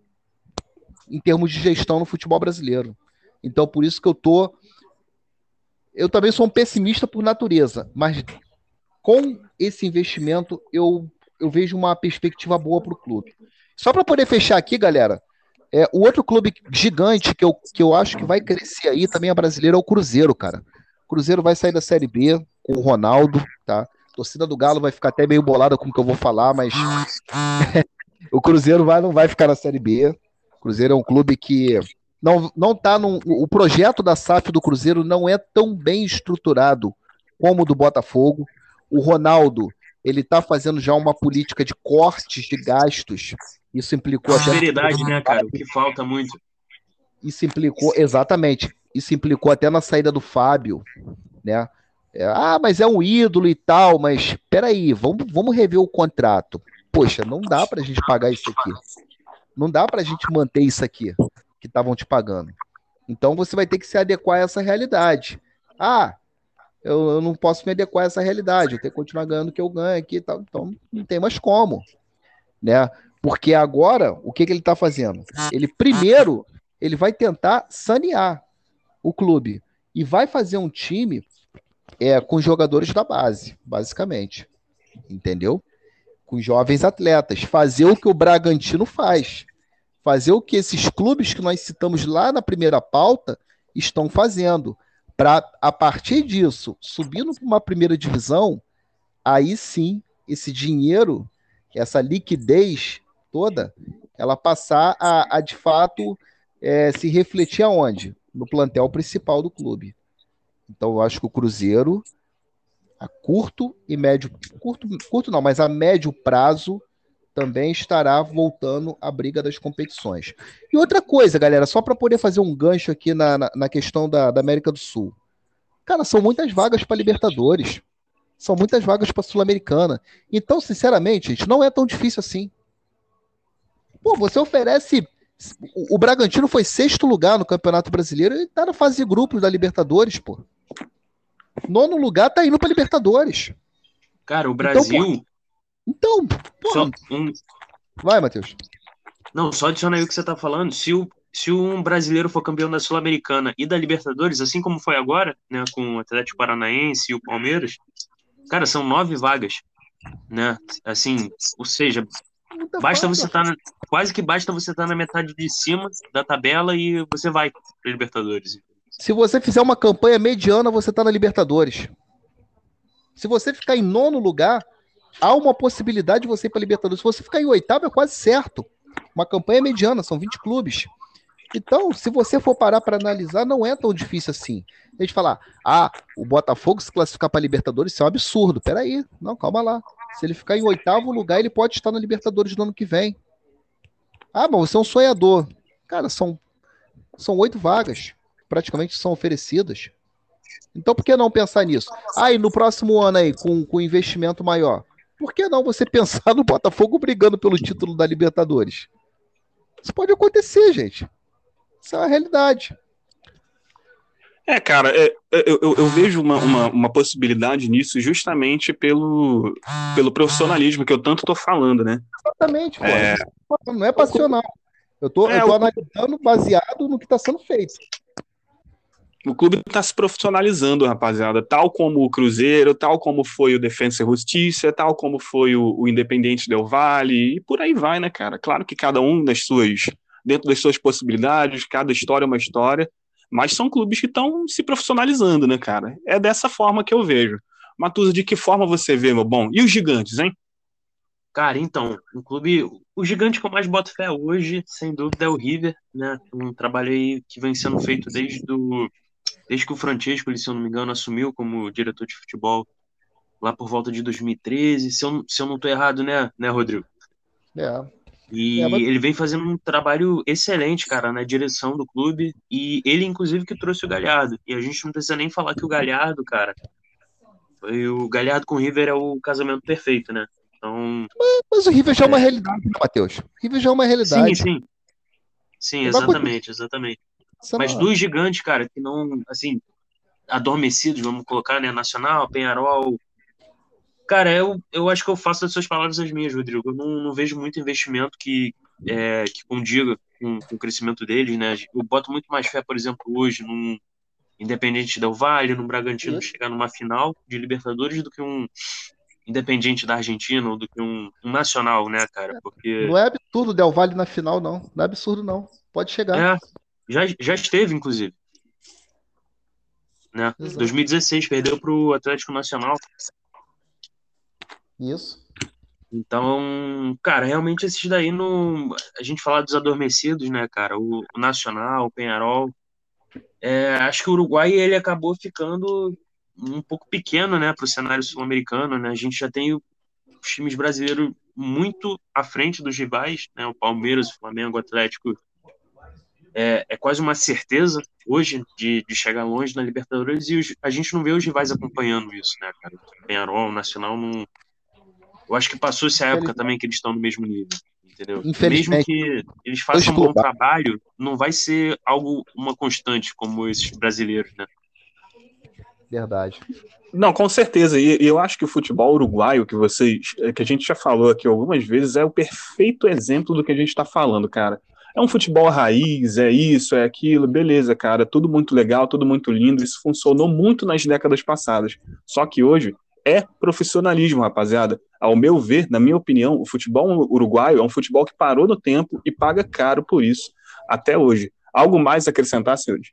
em termos de gestão no futebol brasileiro. Então por isso que eu tô eu também sou um pessimista por natureza, mas com esse investimento eu, eu vejo uma perspectiva boa para o clube. Só para poder fechar aqui, galera, é, o outro clube gigante que eu, que eu acho que vai crescer aí também é brasileiro é o Cruzeiro, cara. O Cruzeiro vai sair da Série B com o Ronaldo, tá? A torcida do Galo vai ficar até meio bolada com o que eu vou falar, mas o Cruzeiro vai, não vai ficar na Série B. O Cruzeiro é um clube que não, não tá num. O projeto da SAF do Cruzeiro não é tão bem estruturado como o do Botafogo. O Ronaldo, ele tá fazendo já uma política de cortes de gastos isso implicou. Sinceridade, né, cara? O que falta muito. Isso implicou, exatamente. Isso implicou até na saída do Fábio, né? Ah, mas é um ídolo e tal, mas peraí, vamos, vamos rever o contrato. Poxa, não dá pra gente pagar isso aqui. Não dá para a gente manter isso aqui que estavam te pagando. Então você vai ter que se adequar a essa realidade. Ah, eu, eu, não posso me adequar a essa realidade, eu tenho que continuar ganhando o que eu ganho aqui e tal. Então não tem mais como. Né? Porque agora, o que, que ele está fazendo? Ele primeiro ele vai tentar sanear o clube e vai fazer um time é, com jogadores da base, basicamente. Entendeu? Com jovens atletas. Fazer o que o Bragantino faz. Fazer o que esses clubes que nós citamos lá na primeira pauta estão fazendo. Para, a partir disso, subindo para uma primeira divisão, aí sim, esse dinheiro, essa liquidez toda, ela passar a, a de fato é, se refletir aonde? No plantel principal do clube. Então eu acho que o Cruzeiro, a curto e médio, curto, curto não, mas a médio prazo, também estará voltando à briga das competições. E outra coisa, galera, só para poder fazer um gancho aqui na, na, na questão da, da, América do Sul. Cara, são muitas vagas para Libertadores. São muitas vagas para Sul-Americana. Então, sinceramente, gente, não é tão difícil assim. Pô, você oferece. O Bragantino foi sexto lugar no Campeonato Brasileiro e tá na fase de grupos da Libertadores, pô. Nono lugar tá indo pra Libertadores. Cara, o Brasil. Então, pô. Só um... Vai, Matheus. Não, só adicionar aí o que você tá falando. Se, o, se um brasileiro for campeão da Sul-Americana e da Libertadores, assim como foi agora, né, com o Atlético Paranaense e o Palmeiras, cara, são nove vagas, né? Assim, ou seja, Muita basta você estar tá quase que basta você estar tá na metade de cima da tabela e você vai para Libertadores. Se você fizer uma campanha mediana, você está na Libertadores. Se você ficar em nono lugar, há uma possibilidade de você ir para Libertadores. Se você ficar em oitavo, é quase certo. Uma campanha mediana, são 20 clubes. Então, se você for parar para analisar, não é tão difícil assim. A gente falar, ah, o Botafogo se classificar para Libertadores, isso é um absurdo. Peraí, não, calma lá. Se ele ficar em oitavo lugar, ele pode estar na Libertadores do ano que vem. Ah, mas você é um sonhador. Cara, são, são oito vagas praticamente são oferecidas. Então, por que não pensar nisso? Ah, e no próximo ano aí, com, com investimento maior, por que não você pensar no Botafogo brigando pelo título da Libertadores? Isso pode acontecer, gente. Isso é uma realidade. É, cara, é, é, eu, eu, eu, vejo uma, uma, uma, possibilidade nisso justamente pelo, pelo profissionalismo que eu tanto tô falando, né? Exatamente, pô. É... Não é passional. Eu tô, é, eu tô analisando baseado no que está sendo feito. O clube está se profissionalizando, rapaziada, tal como o Cruzeiro, tal como foi o Defensa e Justiça, tal como foi o, o Independente Del Vale, e por aí vai, né, cara? Claro que cada um das suas, dentro das suas possibilidades, cada história é uma história, mas são clubes que estão se profissionalizando, né, cara? É dessa forma que eu vejo. Matuza, de que forma você vê, meu bom? E os gigantes, hein? Cara, então, o clube, o gigante que eu mais boto fé hoje, sem dúvida, é o River, né? Um trabalho aí que vem sendo feito desde do desde que o Francesco, se eu não me engano, assumiu como diretor de futebol lá por volta de 2013, se eu, se eu não estou errado, né, né, Rodrigo? É. E é, mas... ele vem fazendo um trabalho excelente, cara, na direção do clube. E ele, inclusive, que trouxe o Galhardo. E a gente não precisa nem falar que o Galhardo, cara, foi o Galhardo com o River é o casamento perfeito, né? Então. Mas, mas o River já é uma é. realidade, né, Matheus? O River já é uma realidade. Sim, sim. Sim, exatamente, exatamente. Mas dos gigantes, cara, que não, assim, adormecidos, vamos colocar, né? Nacional, Penharol. Cara, eu, eu acho que eu faço das suas palavras as minhas, Rodrigo. Eu não, não vejo muito investimento que, é, que condiga com, com, o crescimento deles, né? Eu boto muito mais fé, por exemplo, hoje, num Independente Del Vale, num Bragantino chegar numa final de Libertadores do que um Independente da Argentina ou do que um, um Nacional, né, cara? Porque... Não é absurdo Del Valle na final, não. Não é absurdo, não. Pode chegar. É, já, já esteve, inclusive. Né? 2016, perdeu para o Atlético Nacional. Isso. Então, cara, realmente esses daí no. A gente fala dos adormecidos, né, cara? O, o Nacional, o Penharol. É, acho que o Uruguai ele acabou ficando um pouco pequeno, né, para o cenário sul-americano, né? A gente já tem os times brasileiros muito à frente dos rivais, né? O Palmeiras, o Flamengo, o Atlético é, é quase uma certeza hoje de, de chegar longe na Libertadores e os, a gente não vê os rivais acompanhando isso, né, cara? Penharol, Nacional, não. Eu acho que passou essa época também que eles estão no mesmo nível. Entendeu? Mesmo que eles façam um bom trabalho, não vai ser algo, uma constante como esses brasileiros, né? Verdade. Não, com certeza. E eu acho que o futebol uruguaio, que vocês, que a gente já falou aqui algumas vezes, é o perfeito exemplo do que a gente está falando, cara. É um futebol raiz, é isso, é aquilo, beleza, cara, tudo muito legal, tudo muito lindo, isso funcionou muito nas décadas passadas. Só que hoje é profissionalismo, rapaziada. Ao meu ver, na minha opinião, o futebol uruguaio é um futebol que parou no tempo e paga caro por isso até hoje. Algo mais a acrescentar, senhores?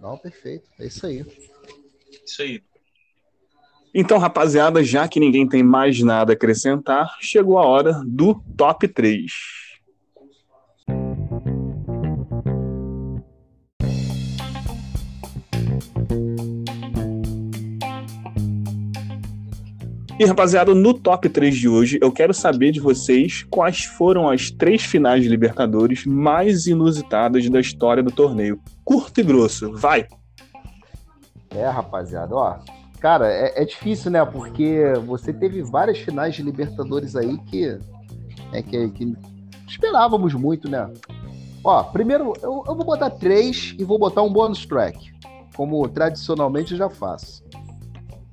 Não, perfeito. É isso aí. Isso aí. Então, rapaziada, já que ninguém tem mais nada a acrescentar, chegou a hora do top 3. E, rapaziada, no top 3 de hoje, eu quero saber de vocês quais foram as três finais de Libertadores mais inusitadas da história do torneio. Curto e grosso, vai! É, rapaziada, ó. Cara, é, é difícil, né? Porque você teve várias finais de Libertadores aí que, é, que, que esperávamos muito, né? Ó, primeiro, eu, eu vou botar três e vou botar um bônus track, como tradicionalmente eu já faço.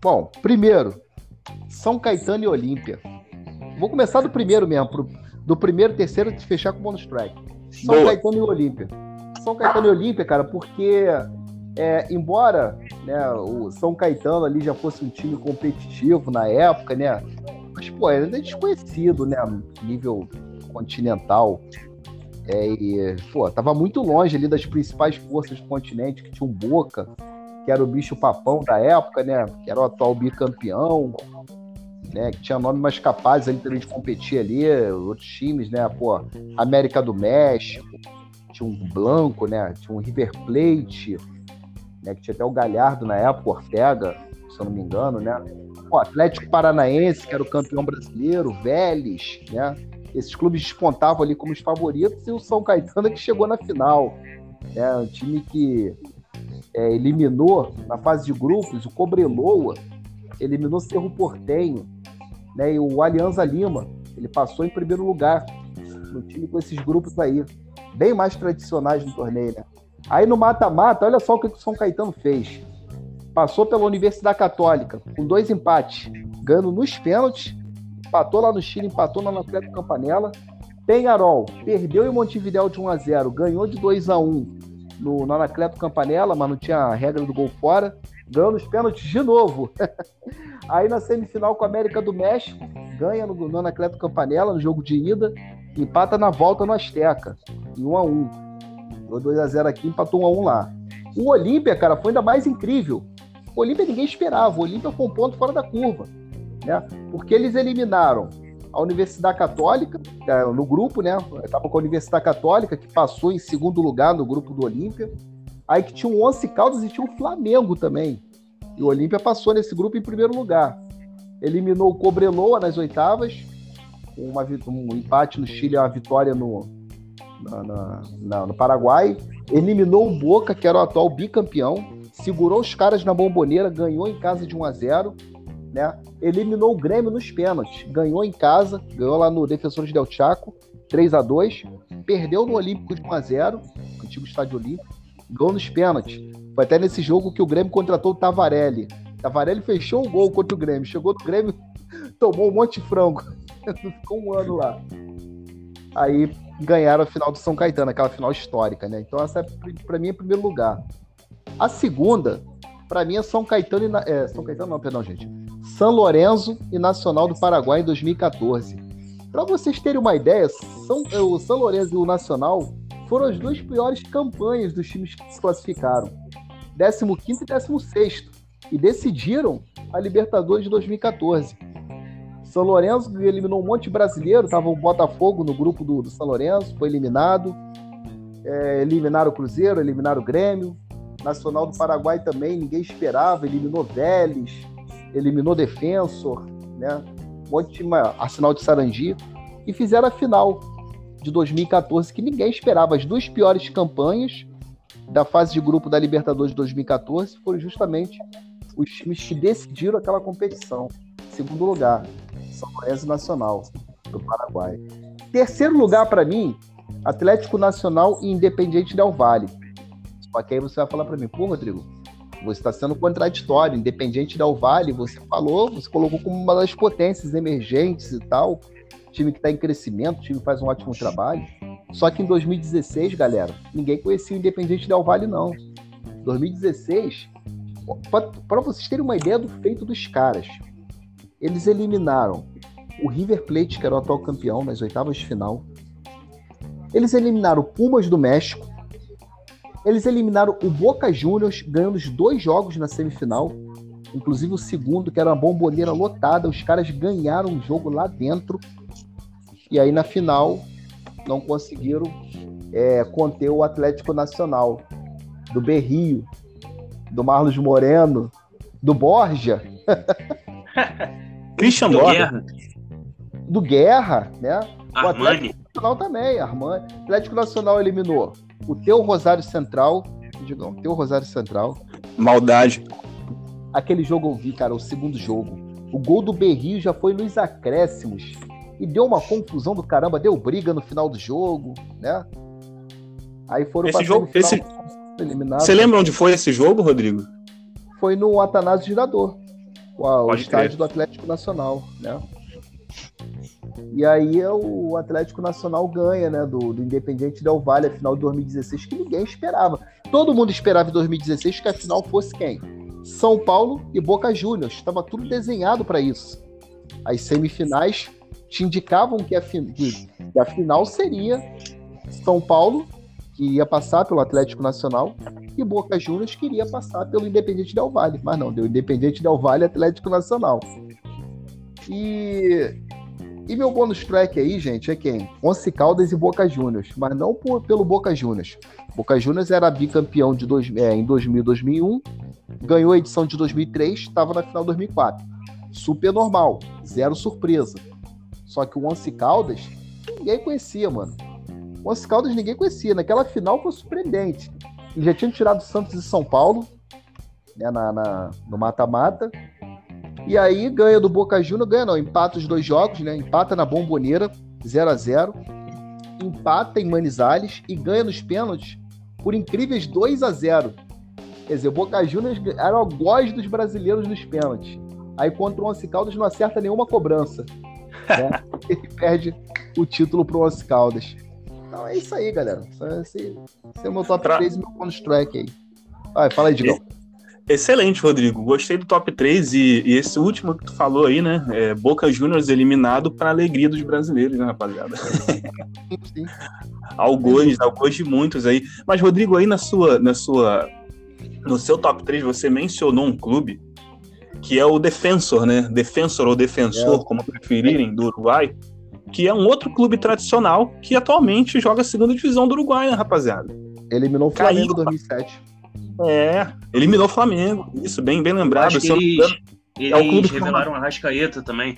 Bom, primeiro, são Caetano e Olímpia. Vou começar do primeiro mesmo, pro, do primeiro, terceiro e fechar com o bonus track. São Boa. Caetano e Olímpia. São Caetano e Olímpia, cara, porque é, embora né, o São Caetano ali já fosse um time competitivo na época, né? Mas, pô, ainda é desconhecido, né? Nível continental. É, e, pô, tava muito longe ali das principais forças do continente, que tinha um Boca, que era o bicho papão da época, né? Que era o atual bicampeão né, que tinha nome mais capazes ali de competir ali, outros times, né, pô, América do México, tinha um Blanco, né, tinha um River Plate, né, que tinha até o Galhardo na época, Ortega, se eu não me engano, né, o Atlético Paranaense, que era o campeão brasileiro, Vélez, né, esses clubes despontavam ali como os favoritos e o São Caetano que chegou na final, né, um time que é, eliminou na fase de grupos o Cobreloa, eliminou Cerro Portenho, né? E o Alianza Lima, ele passou em primeiro lugar no time com esses grupos aí, bem mais tradicionais no torneio, né? Aí no mata-mata, olha só o que o São Caetano fez. Passou pela Universidade Católica com dois empates, ganhando nos pênaltis, empatou lá no Chile, empatou no Atlético Campanella. Penharol perdeu em Montevideo de 1 a 0, ganhou de 2 a 1 no, no Anacleto Campanella, mas não tinha a regra do gol fora. Ganhou nos pênaltis de novo. Aí na semifinal com a América do México, ganha no, no Anacleto Campanella, no jogo de ida, empata na volta no Azteca, em 1 a 1 Deu 2 a 0 aqui, empatou 1 a 1 lá. O Olímpia, cara, foi ainda mais incrível. O Olímpia ninguém esperava. O Olímpia foi um ponto fora da curva. Né? Porque eles eliminaram a Universidade Católica, é, no grupo, né? Estava com a Universidade Católica, que passou em segundo lugar no grupo do Olímpia. Aí que tinha o Once Caldas e tinha o Flamengo também. E o Olímpia passou nesse grupo em primeiro lugar. Eliminou o Cobreloa nas oitavas, uma, um empate no Chile, uma vitória no, na, na, no Paraguai. Eliminou o Boca, que era o atual bicampeão. Segurou os caras na bomboneira, ganhou em casa de 1 a 0 né? Eliminou o Grêmio nos pênaltis. Ganhou em casa, ganhou lá no Defensores del Chaco, 3 a 2 Perdeu no Olímpico de 1 a 0 antigo estádio Olímpico. Ganhou nos pênaltis. Foi até nesse jogo que o Grêmio contratou o Tavarelli. Tavarelli fechou o gol contra o Grêmio. Chegou no Grêmio, tomou um monte de frango. Ficou um ano lá. Aí ganharam a final do São Caetano, aquela final histórica, né? Então essa é, para mim é primeiro lugar. A segunda, para mim é São Caetano e é, São Caetano não, perdão, gente. São Lourenço e Nacional do Paraguai em 2014. Para vocês terem uma ideia, São, o São Lourenço e o Nacional foram as duas piores campanhas dos times que se classificaram. 15 e 16 e decidiram a Libertadores de 2014. São Lourenço eliminou um monte de brasileiro, tava o Botafogo no grupo do, do São Lourenço, foi eliminado. É, eliminaram o Cruzeiro, eliminaram o Grêmio. Nacional do Paraguai também, ninguém esperava, eliminou Vélez, eliminou Defensor, né? Um monte de Arsenal de Sarandi. E fizeram a final de 2014, que ninguém esperava. As duas piores campanhas da fase de grupo da Libertadores de 2014 foram justamente os times que decidiram aquela competição. Segundo lugar, São Lourenço Nacional, do Paraguai. terceiro lugar para mim, Atlético Nacional e Independiente Del Vale. Só que aí você vai falar para mim, pô, Rodrigo, você está sendo contraditório. Independiente Del Vale, você falou, você colocou como uma das potências emergentes e tal. Time que está em crescimento, time faz um ótimo trabalho. Só que em 2016, galera, ninguém conhecia o Independiente Del Vale, não. 2016, para vocês terem uma ideia do feito dos caras, eles eliminaram o River Plate, que era o atual campeão nas oitavas de final. Eles eliminaram o Pumas do México. Eles eliminaram o Boca Juniors, ganhando os dois jogos na semifinal. Inclusive o segundo, que era uma bomboneira lotada. Os caras ganharam o jogo lá dentro. E aí na final não conseguiram é, conter o Atlético Nacional. Do Berrio, do Marlos Moreno, do Borja. Christian Borja do Guerra, né? Armani. O Atlético Nacional também, Armani. O Atlético Nacional eliminou o Teu Rosário Central, digam, Teu Rosário Central. Maldade. Aquele jogo eu vi, cara, o segundo jogo. O gol do Berrio já foi nos acréscimos. E deu uma confusão do caramba, deu briga no final do jogo, né? Aí foram esse jogo, esse Você lembra onde foi esse jogo, Rodrigo? Foi no Atanásio Girador, o, o estádio do Atlético Nacional, né? E aí é o Atlético Nacional ganha, né? Do, do Independiente Del Valle, a final de 2016, que ninguém esperava. Todo mundo esperava em 2016 que a final fosse quem? São Paulo e Boca Juniors. Estava tudo desenhado para isso. As semifinais te indicavam que a, que a final seria São Paulo, que iria passar pelo Atlético Nacional, e Boca Juniors que iria passar pelo Independiente Del Valle. Mas não, deu Independiente Del Valle Atlético Nacional. E e meu bônus track aí, gente, é quem? Once Caldas e Boca Juniors, mas não por, pelo Boca Juniors. Boca Juniors era bicampeão de dois, é, em 2000 2001, ganhou a edição de 2003, estava na final de 2004. Super normal, zero surpresa. Só que o Once Caldas, ninguém conhecia, mano. O Once Caldas ninguém conhecia. Naquela final foi surpreendente. Ele já tinha tirado Santos e São Paulo, né, na, na no mata-mata. E aí ganha do Boca Juniors, ganha não, empata os dois jogos, né? Empata na Bomboneira, 0 a 0 Empata em Manizales e ganha nos pênaltis por incríveis 2 a 0 Quer dizer, o Boca Juniors era o voz dos brasileiros nos pênaltis. Aí contra o Once Caldas não acerta nenhuma cobrança. Né? Ele perde o título pro Once Caldas. Então é isso aí, galera. Esse, esse é o meu top pra... 3 e meu bonus track aí. Vai, fala aí, Digão. Excelente, Rodrigo. Gostei do top 3 e, e esse último que tu falou aí, né? É Boca Juniors eliminado para alegria dos brasileiros, né, rapaziada? Sim. algoz, algoz de muitos aí. Mas, Rodrigo, aí na sua, na sua, no seu top 3 você mencionou um clube que é o Defensor, né? Defensor ou Defensor, é. como preferirem, do Uruguai, que é um outro clube tradicional que atualmente joga a segunda divisão do Uruguai, né, rapaziada? Eliminou o Flamengo em 2007. É, eliminou o Flamengo. Isso, bem, bem lembrado. Eles, eles é o clube revelaram o Arrascaeta também.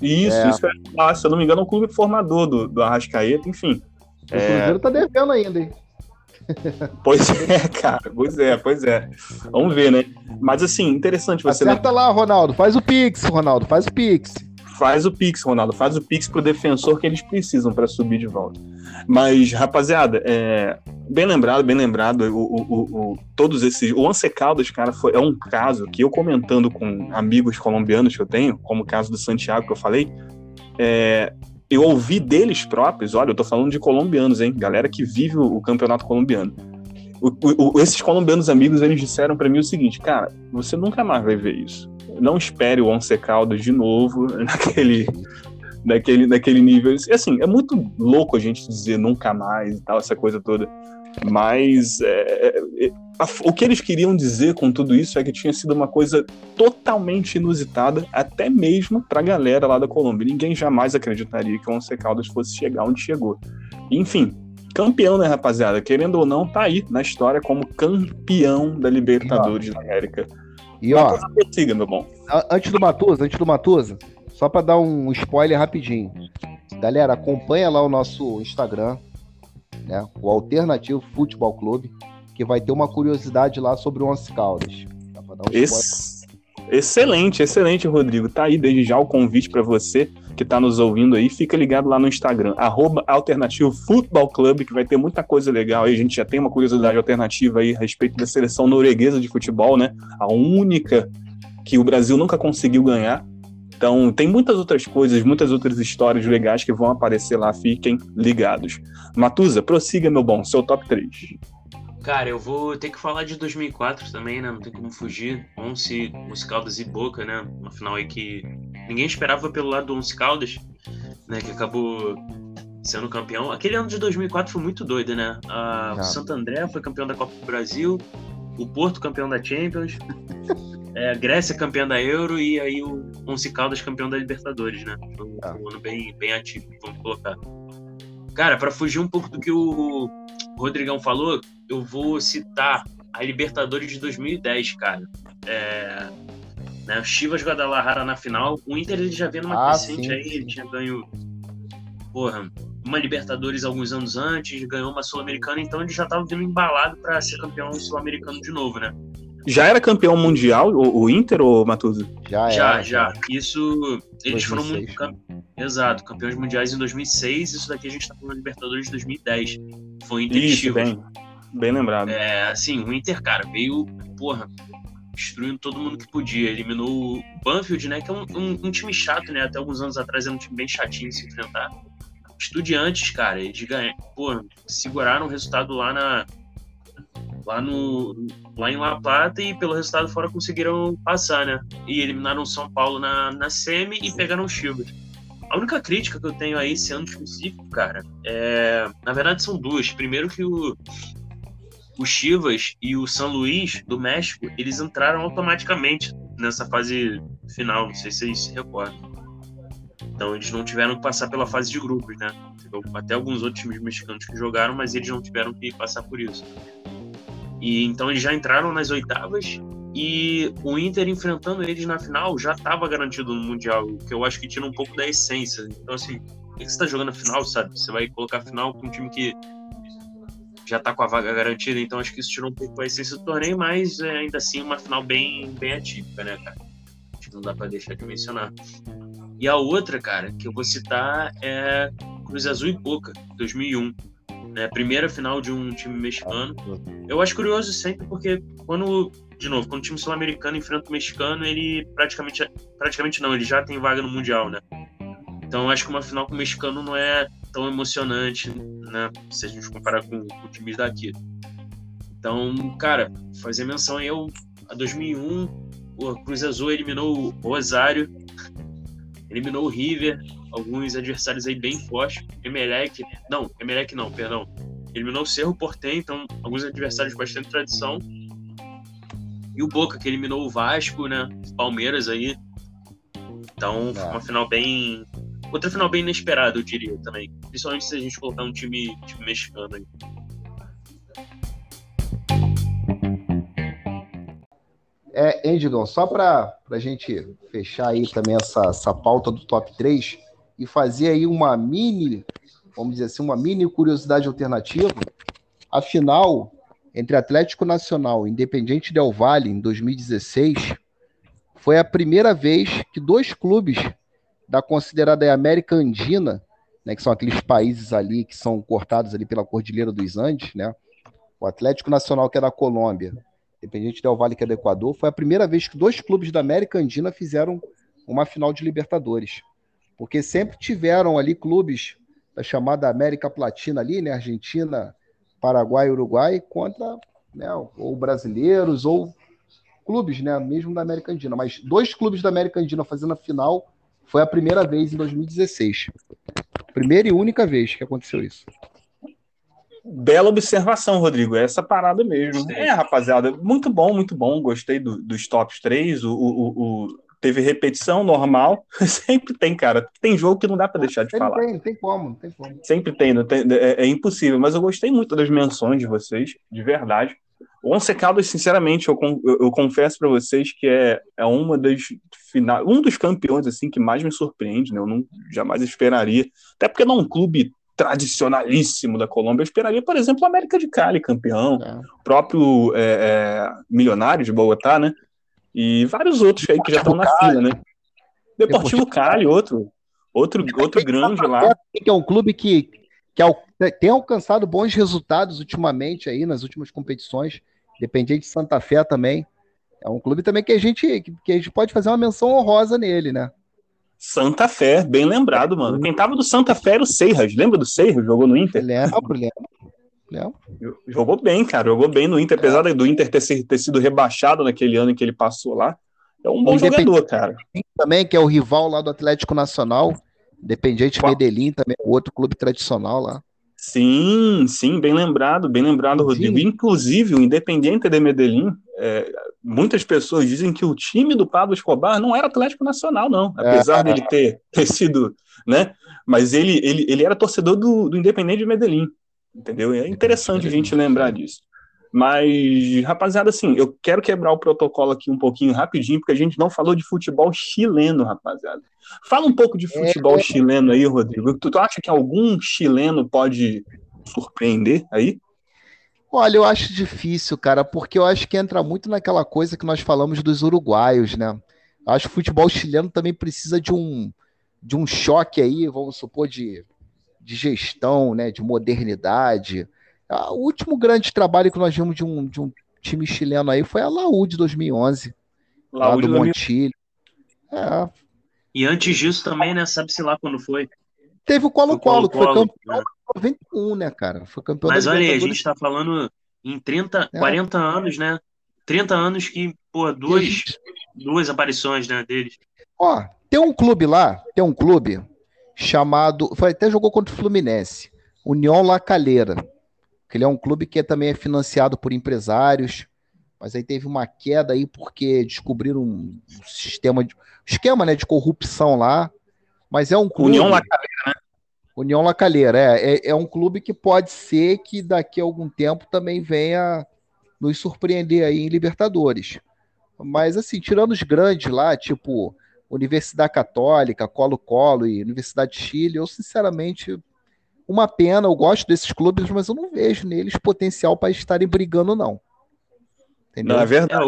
Isso, é. isso é. Ah, se eu não me engano, é um clube formador do, do Arrascaeta, enfim. O é... Cruzeiro tá devendo ainda, hein? Pois é, cara, pois é, pois é. Vamos ver, né? Mas assim, interessante você. Acerta lá, Ronaldo, faz o Pix, Ronaldo, faz o Pix. Faz o Pix, Ronaldo, faz o Pix pro defensor que eles precisam para subir de volta. Mas, rapaziada, é, bem lembrado, bem lembrado, o, o, o, todos esses. O Once Caldas, cara, foi, é um caso que eu comentando com amigos colombianos que eu tenho, como o caso do Santiago que eu falei, é, eu ouvi deles próprios, olha, eu tô falando de colombianos, hein? Galera que vive o, o campeonato colombiano. esses colombianos amigos, eles disseram para mim o seguinte, cara, você nunca mais vai ver isso. Não espere o Once Caldas de novo naquele naquele, naquele nível. Assim, é muito louco a gente dizer nunca mais e tal, essa coisa toda. Mas é, é, a, o que eles queriam dizer com tudo isso é que tinha sido uma coisa totalmente inusitada, até mesmo para a galera lá da Colômbia. Ninguém jamais acreditaria que o Once Caldas fosse chegar onde chegou. Enfim, campeão, né, rapaziada? Querendo ou não, tá aí na história como campeão da Libertadores da América. E ó, siga, meu bom. Antes do Matusa, antes do Matusa, só para dar um spoiler rapidinho. Galera, acompanha lá o nosso Instagram, né? O Alternativo Futebol Clube, que vai ter uma curiosidade lá sobre o Once Caldas. Um Excelente, excelente, Rodrigo. Tá aí desde já o convite para você que está nos ouvindo aí, fica ligado lá no Instagram, arroba Alternativo Futebol Clube, que vai ter muita coisa legal aí. A gente já tem uma curiosidade alternativa aí a respeito da seleção norueguesa de futebol, né? A única que o Brasil nunca conseguiu ganhar. Então, tem muitas outras coisas, muitas outras histórias legais que vão aparecer lá, fiquem ligados. Matusa, prossiga, meu bom, seu top 3. Cara, eu vou ter que falar de 2004 também, né? Não tem como fugir. Once, Once Caldas e Boca, né? Uma final aí que ninguém esperava pelo lado do Once Caldas, né? Que acabou sendo campeão. Aquele ano de 2004 foi muito doido, né? Ah, o Santo André foi campeão da Copa do Brasil, o Porto campeão da Champions, é, a Grécia campeã da Euro e aí o Once Caldas campeão da Libertadores, né? Foi um, ah. um ano bem, bem ativo, vamos colocar. Cara, para fugir um pouco do que o Rodrigão falou, eu vou citar a Libertadores de 2010, cara. É, né, Chivas Guadalajara na final. O Inter ele já vendo uma ah, crescente sim, aí, ele tinha ganho porra, uma Libertadores alguns anos antes, ganhou uma Sul-Americana, então ele já estava vindo embalado para ser campeão sul-americano de novo, né? Já era campeão mundial o, o Inter ou Matuso? Já, já, já. Isso eles 2006. foram muito Exato, campeões mundiais em 2006, isso daqui a gente tá falando Libertadores de 2010. Foi Inter isso. Bem, bem lembrado. É, assim, o Inter, cara, veio, porra, destruindo todo mundo que podia. Eliminou o Banfield, né, que é um, um, um, time chato, né, até alguns anos atrás era um time bem chatinho de se enfrentar. Estudiantes, cara, eles ganharam, porra, seguraram o resultado lá na lá no lá em La Plata e pelo resultado fora conseguiram passar, né? E eliminaram São Paulo na, na semi e pegaram o Chivas. A única crítica que eu tenho aí esse ano específico, cara, é. Na verdade, são duas. Primeiro que o, o Chivas e o São Luís do México, eles entraram automaticamente nessa fase final. Não sei se vocês se recordam. Então eles não tiveram que passar pela fase de grupos, né? Até alguns outros times mexicanos que jogaram, mas eles não tiveram que passar por isso. E então eles já entraram nas oitavas e o Inter enfrentando eles na final já estava garantido no Mundial, que eu acho que tira um pouco da essência. Então, assim, o que você está jogando a final, sabe? Você vai colocar a final com um time que já está com a vaga garantida, então acho que isso tirou um pouco da essência do torneio, mas é, ainda assim uma final bem, bem atípica, né, cara? Acho que não dá para deixar de mencionar. E a outra, cara, que eu vou citar é Cruz Azul e Boca, 2001 né? Primeira final de um time mexicano. Eu acho curioso sempre porque quando, de novo, quando o time sul-americano enfrenta o mexicano, ele praticamente, praticamente não, ele já tem vaga no mundial, né? Então acho que uma final com o mexicano não é tão emocionante, né? Se a gente comparar com, com times daqui. Então, cara, fazer menção aí a 2001, o Cruz Azul eliminou o Rosário, eliminou o River, alguns adversários aí bem fortes. Emelec, não, Emelec não, perdão. Eliminou o Cerro Portem, então alguns adversários bastante tradição. E o Boca, que eliminou o Vasco, né? Palmeiras aí. Então, foi uma final bem. Outra final bem inesperada, eu diria também. Principalmente se a gente colocar um time, time mexicano aí. É, Endigão, só para a gente fechar aí também essa, essa pauta do top 3, e fazer aí uma mini, vamos dizer assim, uma mini curiosidade alternativa, a final entre Atlético Nacional e Independiente Del Valle em 2016 foi a primeira vez que dois clubes da considerada América Andina, né, que são aqueles países ali que são cortados ali pela Cordilheira dos Andes, né? O Atlético Nacional que é da Colômbia, Independiente Del Valle que é do Equador, foi a primeira vez que dois clubes da América Andina fizeram uma final de Libertadores porque sempre tiveram ali clubes da chamada América Latina ali, né, Argentina, Paraguai, Uruguai, contra, né, ou brasileiros ou clubes, né, mesmo da América Andina, mas dois clubes da América Andina fazendo a final foi a primeira vez em 2016. Primeira e única vez que aconteceu isso. Bela observação, Rodrigo. É essa parada mesmo. É, rapaziada, muito bom, muito bom. Gostei do, dos tops 3. O, o, o, teve repetição normal. Sempre tem, cara. Tem jogo que não dá para deixar de falar. Tem, tem como, tem como. Sempre tem, tem é, é, impossível. Mas eu gostei muito das menções de vocês, de verdade. O Once Caldas, sinceramente, eu, eu, eu confesso para vocês que é, é uma das final, um dos campeões assim que mais me surpreende, né? Eu não jamais esperaria, até porque não é um clube tradicionalíssimo da Colômbia. Eu esperaria, por exemplo, o América de Cali campeão, é. o próprio é, é, Milionário de Bogotá, né? E vários outros aí que já estão na fila, né? Deportivo Cali, outro. Outro, outro grande lá. Que é um clube que, que tem alcançado bons resultados ultimamente aí, nas últimas competições. Dependente de Santa Fé também. É um clube também que a gente, que a gente pode fazer uma menção honrosa nele, né? Santa Fé, bem lembrado, mano. Quem tava do Santa Fé era o Seiras. Lembra do Seiras? Jogou no Inter? Lembro, lembro. Lembro. Jogou bem, cara. Jogou bem no Inter, apesar do Inter ter, ter sido rebaixado naquele ano em que ele passou lá. É um bom jogador, cara. Também, que é o rival lá do Atlético Nacional, Independiente Qual? Medellín, também é outro clube tradicional lá. Sim, sim, bem lembrado, bem lembrado, Rodrigo. Sim. Inclusive, o Independiente de Medellín, é, muitas pessoas dizem que o time do Pablo Escobar não era Atlético Nacional, não, apesar é. dele ter, ter sido, né? Mas ele, ele, ele era torcedor do, do Independente de Medellín, entendeu? É interessante a gente lembrar disso. Mas, rapaziada, assim, eu quero quebrar o protocolo aqui um pouquinho rapidinho, porque a gente não falou de futebol chileno, rapaziada. Fala um pouco de futebol é... chileno aí, Rodrigo. Tu, tu acha que algum chileno pode surpreender aí? Olha, eu acho difícil, cara, porque eu acho que entra muito naquela coisa que nós falamos dos uruguaios, né? Acho que o futebol chileno também precisa de um, de um choque aí, vamos supor, de, de gestão, né? De modernidade. Ah, o último grande trabalho que nós vimos de um, de um time chileno aí foi a Laú de 2011. Laú lá do Montilho. É. E antes disso também, né? Sabe-se lá quando foi. Teve o Colo-Colo, que foi campeão né? 91, né, cara? Foi campeão Mas olha aí, a gente tá falando em 30, é. 40 anos, né? 30 anos que, pô, duas, gente... duas aparições, né, deles. Ó, tem um clube lá, tem um clube chamado. Foi, até jogou contra o Fluminense. União La Calera que ele é um clube que também é financiado por empresários, mas aí teve uma queda aí porque descobriram um sistema de esquema, né, de corrupção lá. Mas é um clube União Lacalheira, né? União Lacalheira, é, é, é um clube que pode ser que daqui a algum tempo também venha nos surpreender aí em Libertadores. Mas assim, tirando os grandes lá, tipo Universidade Católica, Colo-Colo e Universidade de Chile, eu sinceramente uma pena, eu gosto desses clubes, mas eu não vejo neles potencial para estarem brigando, não. Entendeu? Não, é verdade.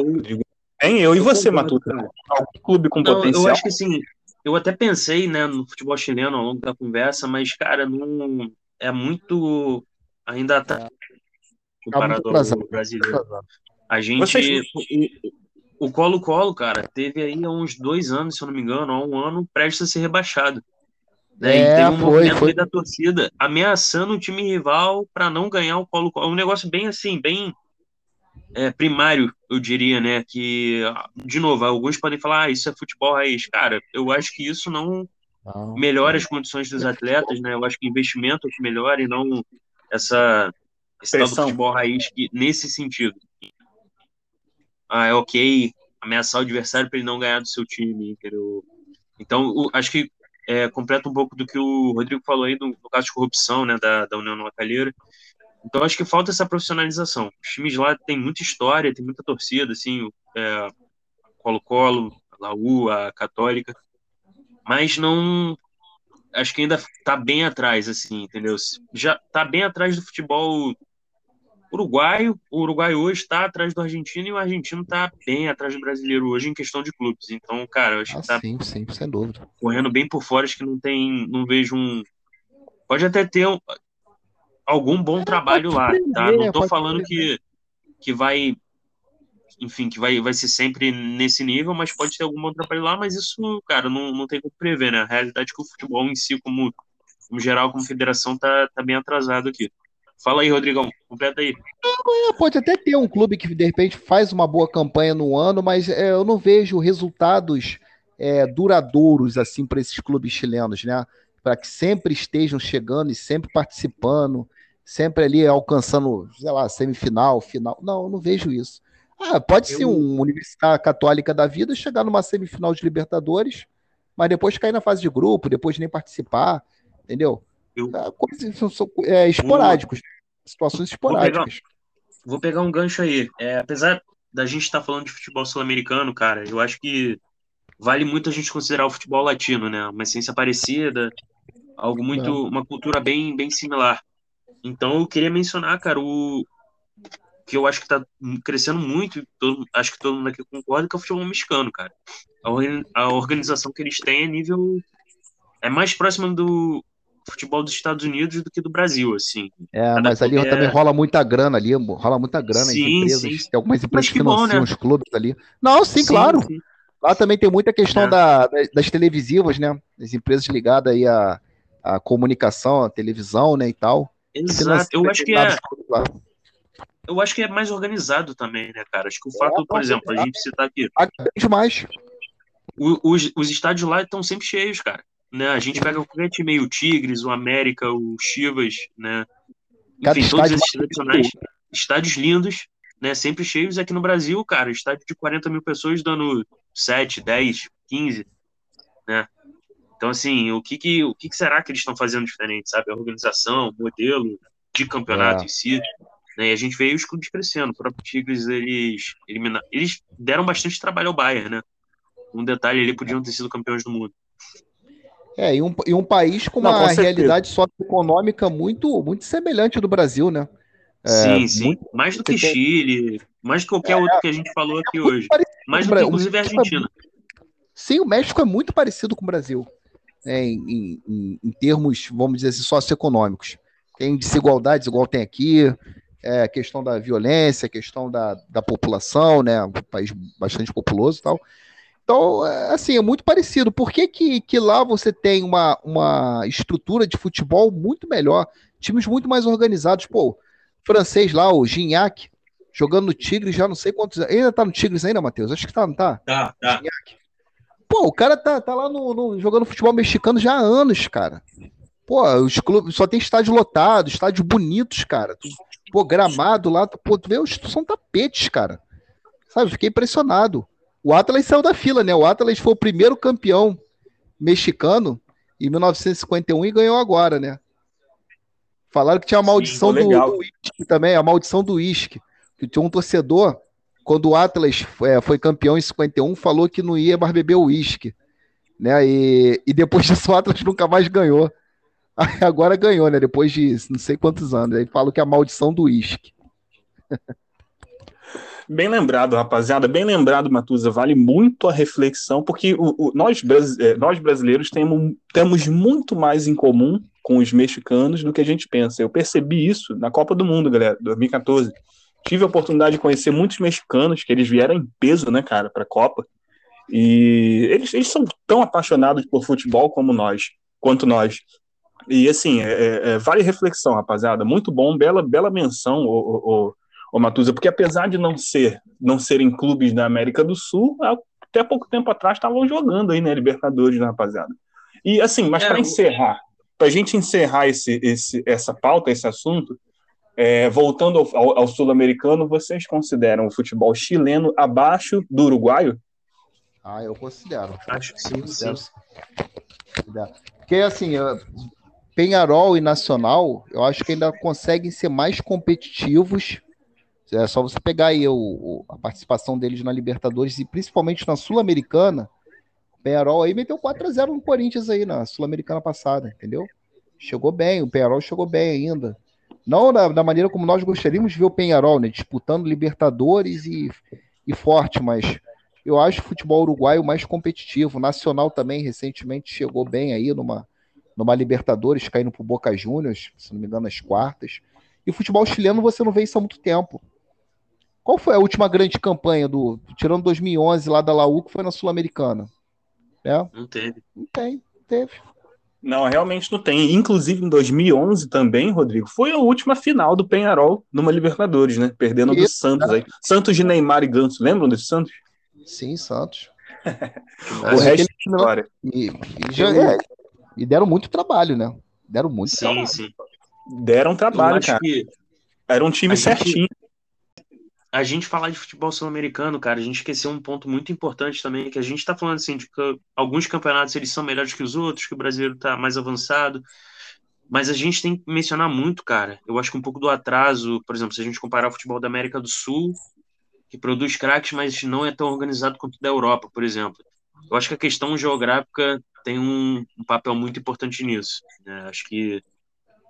É, eu, eu e você, Matuta? Algum clube com não, potencial? Eu acho que sim. Eu até pensei né, no futebol chileno ao longo da conversa, mas, cara, não é muito. Ainda tá, tá comparado ao brasileiro. A gente. O Colo-Colo, cara, teve aí há uns dois anos, se eu não me engano, há um ano, prestes a ser rebaixado. Né? É, e teve um foi, movimento foi. da torcida ameaçando o time rival para não ganhar o Colo-Colo. Um negócio bem assim, bem é, primário, eu diria, né? Que, de novo, alguns podem falar, ah, isso é futebol raiz. Cara, eu acho que isso não, não melhora as condições dos atletas, né? Eu acho que investimento é que melhora e não essa esse tal do futebol raiz que, nesse sentido. Ah, é ok ameaçar o adversário para ele não ganhar do seu time, entendeu? Então, o, acho que é, completa um pouco do que o Rodrigo falou aí do, do caso de corrupção né, da, da União Lacalheira. Então acho que falta essa profissionalização. Os times lá têm muita história, tem muita torcida, assim, é, Colo-Colo, a Laú, a Católica, mas não acho que ainda está bem atrás, assim, entendeu? Já está bem atrás do futebol uruguaio. O Uruguai hoje está atrás do argentino e o argentino está bem atrás do brasileiro hoje em questão de clubes. Então, cara, eu acho ah, que tá sim, sim, sem dúvida. correndo bem por fora, acho que não tem, não vejo um. Pode até ter um, algum bom é, trabalho lá, tá? Não estou falando que, que vai, enfim, que vai, vai ser sempre nesse nível, mas pode ter algum bom trabalho lá, mas isso, cara, não, não tem como prever, né? A realidade é que o futebol em si, como, como geral, como federação, tá, tá bem atrasado aqui. Fala aí, Rodrigão, completa aí. Pode até ter um clube que de repente faz uma boa campanha no ano, mas é, eu não vejo resultados é, duradouros assim para esses clubes chilenos, né? Para que sempre estejam chegando e sempre participando, sempre ali alcançando, sei lá, semifinal, final. Não, eu não vejo isso. Ah, pode eu... ser um Universidade Católica da vida chegar numa semifinal de Libertadores, mas depois cair na fase de grupo, depois nem participar, entendeu? Eu... É, coisas são, são é, esporádicos. Situações esporádicas. Vou pegar, vou pegar um gancho aí. É, apesar da gente estar tá falando de futebol sul-americano, cara, eu acho que vale muito a gente considerar o futebol latino, né? Uma essência parecida, algo muito, é. uma cultura bem, bem similar. Então eu queria mencionar, cara, o que eu acho que está crescendo muito, todo, acho que todo mundo aqui concorda, que é o futebol mexicano, cara. A, organização que eles têm é nível é mais próximo do futebol dos Estados Unidos do que do Brasil, assim. É, mas ali é... também rola muita grana ali, rola muita grana sim, em empresas, sim. tem algumas empresas que financiam bom, né? os clubes ali. Não, sim, sim claro. Sim. Lá também tem muita questão é. da, das televisivas, né? As empresas ligadas aí à, à comunicação, à televisão, né, e tal. Exato, eu acho que é... Eu acho que é mais organizado também, né, cara? Acho que o fato, é, por exemplo, a gente citar aqui... Demais. Os, os estádios lá estão sempre cheios, cara. Né? A gente pega qualquer time o Tigres, o América, o Chivas, né? Enfim, todos esses tradicionais estádios lindos, né? Sempre cheios aqui no Brasil, cara. Estádio de 40 mil pessoas dando 7, 10, 15, né? Então, assim, o que, que, o que, que será que eles estão fazendo diferente, sabe? A organização, o modelo de campeonato é. em si. Né? E a gente veio os clubes crescendo. O próprio Tigres, eles, eles deram bastante trabalho ao Bayern, né? Um detalhe, eles podiam ter sido campeões do mundo. É, e um, e um país com uma com realidade socioeconômica muito, muito semelhante do Brasil, né? É, sim, sim. Muito... Mais do que Chile, mais do que qualquer é, outro que a gente falou aqui é hoje. Mais do que, inclusive, a é Argentina. Sim, o México é muito parecido com o Brasil, né, em, em, em, termos, vamos dizer assim, socioeconômicos. Tem desigualdades, igual tem aqui, é, questão da violência, questão da, da população, né? Um país bastante populoso e tal. Então, é, assim, é muito parecido. Por que, que, que lá você tem uma, uma estrutura de futebol muito melhor, times muito mais organizados? Pô, francês lá, o Gignac, jogando no Tigres já não sei quantos anos. Ainda tá no Tigres ainda, Matheus? Acho que tá, não tá? Tá, tá. Gignac. Pô, o cara tá, tá lá no, no, jogando futebol mexicano já há anos, cara. Pô, os clubes só tem estádio lotado, estádios bonitos, cara. Pô, gramado lá, pô, tu vê, são tapetes, cara. Sabe, fiquei impressionado. O Atlas saiu da fila, né? O Atlas foi o primeiro campeão mexicano em 1951 e ganhou agora, né? Falaram que tinha a maldição Sim, do, do uísque também, a maldição do uísque. Que tinha um torcedor, quando o Atlas é, foi campeão em 51, falou que não ia mais beber uísque. Né? E, e depois disso o Atlas nunca mais ganhou. Agora ganhou, né? Depois de não sei quantos anos. Aí falam que é a maldição do uísque. Bem lembrado, rapaziada, bem lembrado, Matusa. Vale muito a reflexão, porque o, o, nós, é, nós brasileiros temos, temos muito mais em comum com os mexicanos do que a gente pensa. Eu percebi isso na Copa do Mundo, galera, 2014. Tive a oportunidade de conhecer muitos mexicanos, que eles vieram em peso, né, cara, para a Copa. E eles, eles são tão apaixonados por futebol como nós, quanto nós. E assim, é, é, é vale reflexão, rapaziada. Muito bom, bela, bela menção, o, o, ô Matuza, porque apesar de não ser não serem clubes da América do Sul, até pouco tempo atrás estavam jogando aí, né, Libertadores, né, rapaziada. E assim, mas é, para encerrar, para a gente encerrar esse, esse, essa pauta, esse assunto, é, voltando ao, ao, ao sul-americano, vocês consideram o futebol chileno abaixo do uruguaio? Ah, eu considero. Acho que sim, sim. Porque assim, Penharol e Nacional, eu acho que ainda conseguem ser mais competitivos é só você pegar aí o, o, a participação deles na Libertadores e principalmente na Sul-Americana. O Penharol aí meteu 4 a 0 no Corinthians aí na Sul-Americana passada, entendeu? Chegou bem, o Penharol chegou bem ainda. Não da, da, maneira como nós gostaríamos de ver o Penharol, né? Disputando Libertadores e, e forte, mas eu acho o futebol uruguaio mais competitivo. O Nacional também recentemente chegou bem aí numa, numa Libertadores, caindo pro Boca Juniors, se não me engano, nas quartas. E o futebol chileno você não vê isso há muito tempo. Qual foi a última grande campanha do. Tirando 2011 lá da Laú, que foi na Sul-Americana? É? Não teve. Não tem, não teve. Não, realmente não tem. Inclusive em 2011 também, Rodrigo, foi a última final do Penharol numa Libertadores, né? Perdendo Isso, do Santos aí. Santos de Neymar e Ganso, lembram desse Santos? Sim, Santos. o resto é história. E, e, já, é, e, deram muito trabalho, né? Deram muito sim, trabalho. Sim, sim. Deram trabalho, cara. Que... Era um time certinho. A gente falar de futebol sul-americano, cara, a gente esqueceu um ponto muito importante também, que a gente está falando assim de que alguns campeonatos eles são melhores que os outros, que o brasileiro está mais avançado, mas a gente tem que mencionar muito, cara. Eu acho que um pouco do atraso, por exemplo, se a gente comparar o futebol da América do Sul, que produz craques, mas não é tão organizado quanto o da Europa, por exemplo. Eu acho que a questão geográfica tem um, um papel muito importante nisso. Né? Acho que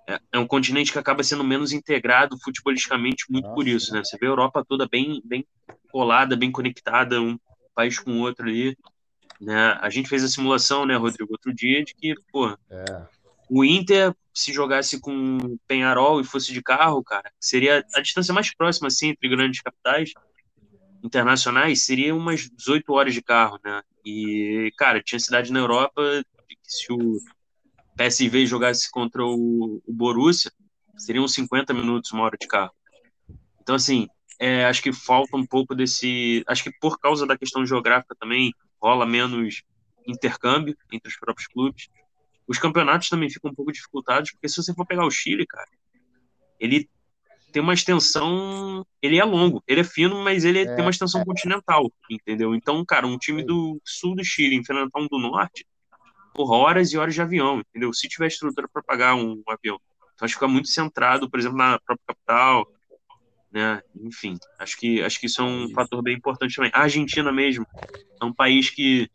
é, é, um continente que acaba sendo menos integrado futebolisticamente muito Nossa. por isso, né? Você vê a Europa toda bem, bem colada, bem conectada, um país com o outro ali. Né? A gente fez a simulação, né, Rodrigo, outro dia, de que, pô, é. o Inter, se jogasse com Penharol e fosse de carro, cara, seria a distância mais próxima, assim, entre grandes capitais internacionais, seria umas 18 horas de carro, né? E, cara, tinha cidade na Europa que se o PSV jogasse contra o, o Borussia, seriam 50 minutos, uma hora de carro. Então, assim, é, acho que falta um pouco desse. Acho que por causa da questão geográfica também rola menos intercâmbio entre os próprios clubes. Os campeonatos também ficam um pouco dificultados, porque se você for pegar o Chile, cara, ele tem uma extensão. Ele é longo, ele é fino, mas ele é, tem uma extensão é. continental, entendeu? Então, cara, um time do sul do Chile enfrentar um do norte, por horas e horas de avião, entendeu? Se tiver estrutura para pagar um, um avião. Então, acho que fica muito centrado, por exemplo, na própria capital, né? Enfim, acho que, acho que isso é um fator bem importante também. A Argentina mesmo é um país que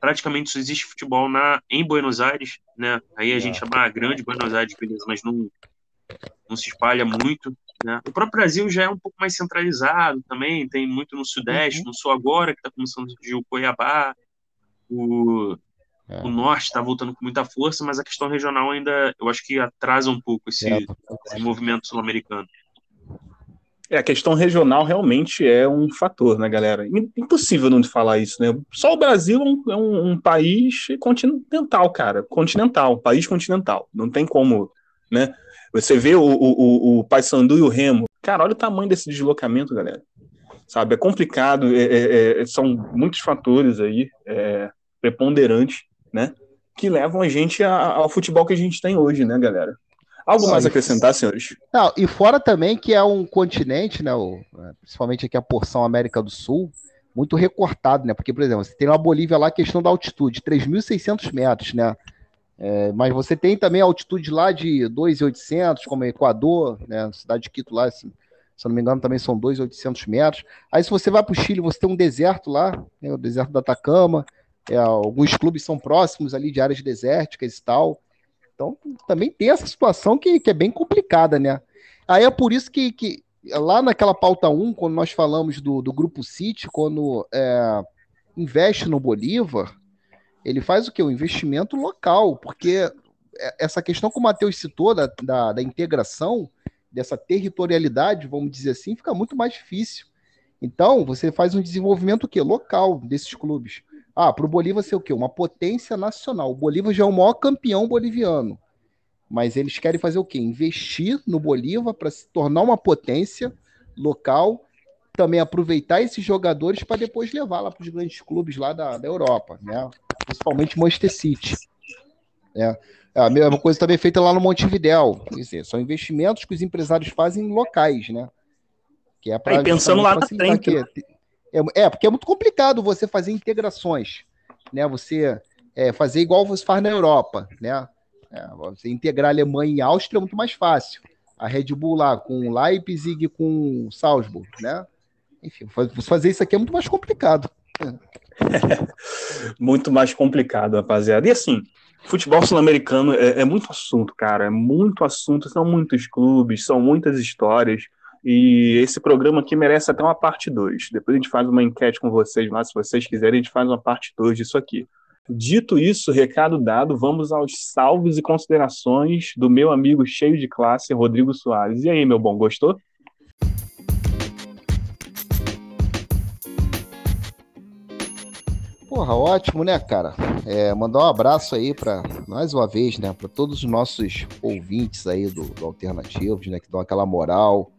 praticamente só existe futebol na, em Buenos Aires, né? Aí a gente chama a grande Buenos Aires, beleza, mas não, não se espalha muito, né? O próprio Brasil já é um pouco mais centralizado também, tem muito no Sudeste, uhum. no Sul agora, que está começando a surgir o Cuiabá, o, é. o Norte está voltando com muita força, mas a questão regional ainda, eu acho que atrasa um pouco esse, é, esse movimento sul-americano. É, a questão regional realmente é um fator, né, galera? Impossível não falar isso, né? Só o Brasil é um, é um, um país continental, cara. Continental, país continental. Não tem como, né? Você vê o, o, o Paysandu e o Remo. Cara, olha o tamanho desse deslocamento, galera. Sabe, é complicado, é, é, é são muitos fatores aí é, preponderantes, né? Que levam a gente a, ao futebol que a gente tem hoje, né, galera? Algo mais a acrescentar, senhores? Não, e fora também que é um continente, né, o, principalmente aqui a porção América do Sul, muito recortado, né? Porque, por exemplo, você tem uma Bolívia lá, questão da altitude, 3.600 metros, né? É, mas você tem também a altitude lá de 2.800, como Equador, né? Cidade de Quito lá, assim, se eu não me engano, também são 2.800 metros. Aí, se você vai para o Chile, você tem um deserto lá, né? o deserto da Atacama. É, alguns clubes são próximos ali de áreas desérticas e tal. Então, também tem essa situação que, que é bem complicada, né? Aí é por isso que, que lá naquela pauta 1, quando nós falamos do, do Grupo City, quando é, investe no Bolívar, ele faz o que? O investimento local, porque é, essa questão que o Matheus citou da, da, da, integração, dessa territorialidade, vamos dizer assim, fica muito mais difícil. Então, você faz um desenvolvimento o quê? local desses clubes. Ah, para o Bolívar ser o quê? Uma potência nacional. O Bolívar já é o maior campeão boliviano. Mas eles querem fazer o quê? Investir no Bolívar para se tornar uma potência local, também aproveitar esses jogadores para depois levar lá para os grandes clubes lá da, da Europa, né? Principalmente Manchester City. Né? A mesma coisa também é feita lá no Montevidéu. Quer dizer, são investimentos que os empresários fazem locais, né? Que é para pensando lá na frente. Né? É, é, porque é muito complicado você fazer integrações, né? Você é, fazer igual você faz na Europa, né? É, você integrar Alemanha e Áustria é muito mais fácil. A Red Bull lá com Leipzig com Salzburg, né? Enfim, fazer isso aqui é muito mais complicado. muito mais complicado, rapaziada. E assim, futebol sul-americano é, é, muito assunto, cara. É muito assunto. São muitos clubes, são muitas histórias. E esse programa aqui merece até uma parte 2. Depois a gente faz uma enquete com vocês lá, se vocês quiserem, a gente faz uma parte 2 disso aqui. Dito isso, recado dado, vamos aos salves e considerações do meu amigo cheio de classe, Rodrigo Soares. E aí, meu bom, gostou? Porra, ótimo, né, cara? É, mandar um abraço aí para mais uma vez, né, para todos os nossos ouvintes aí do, do Alternativos, né, que dão aquela moral,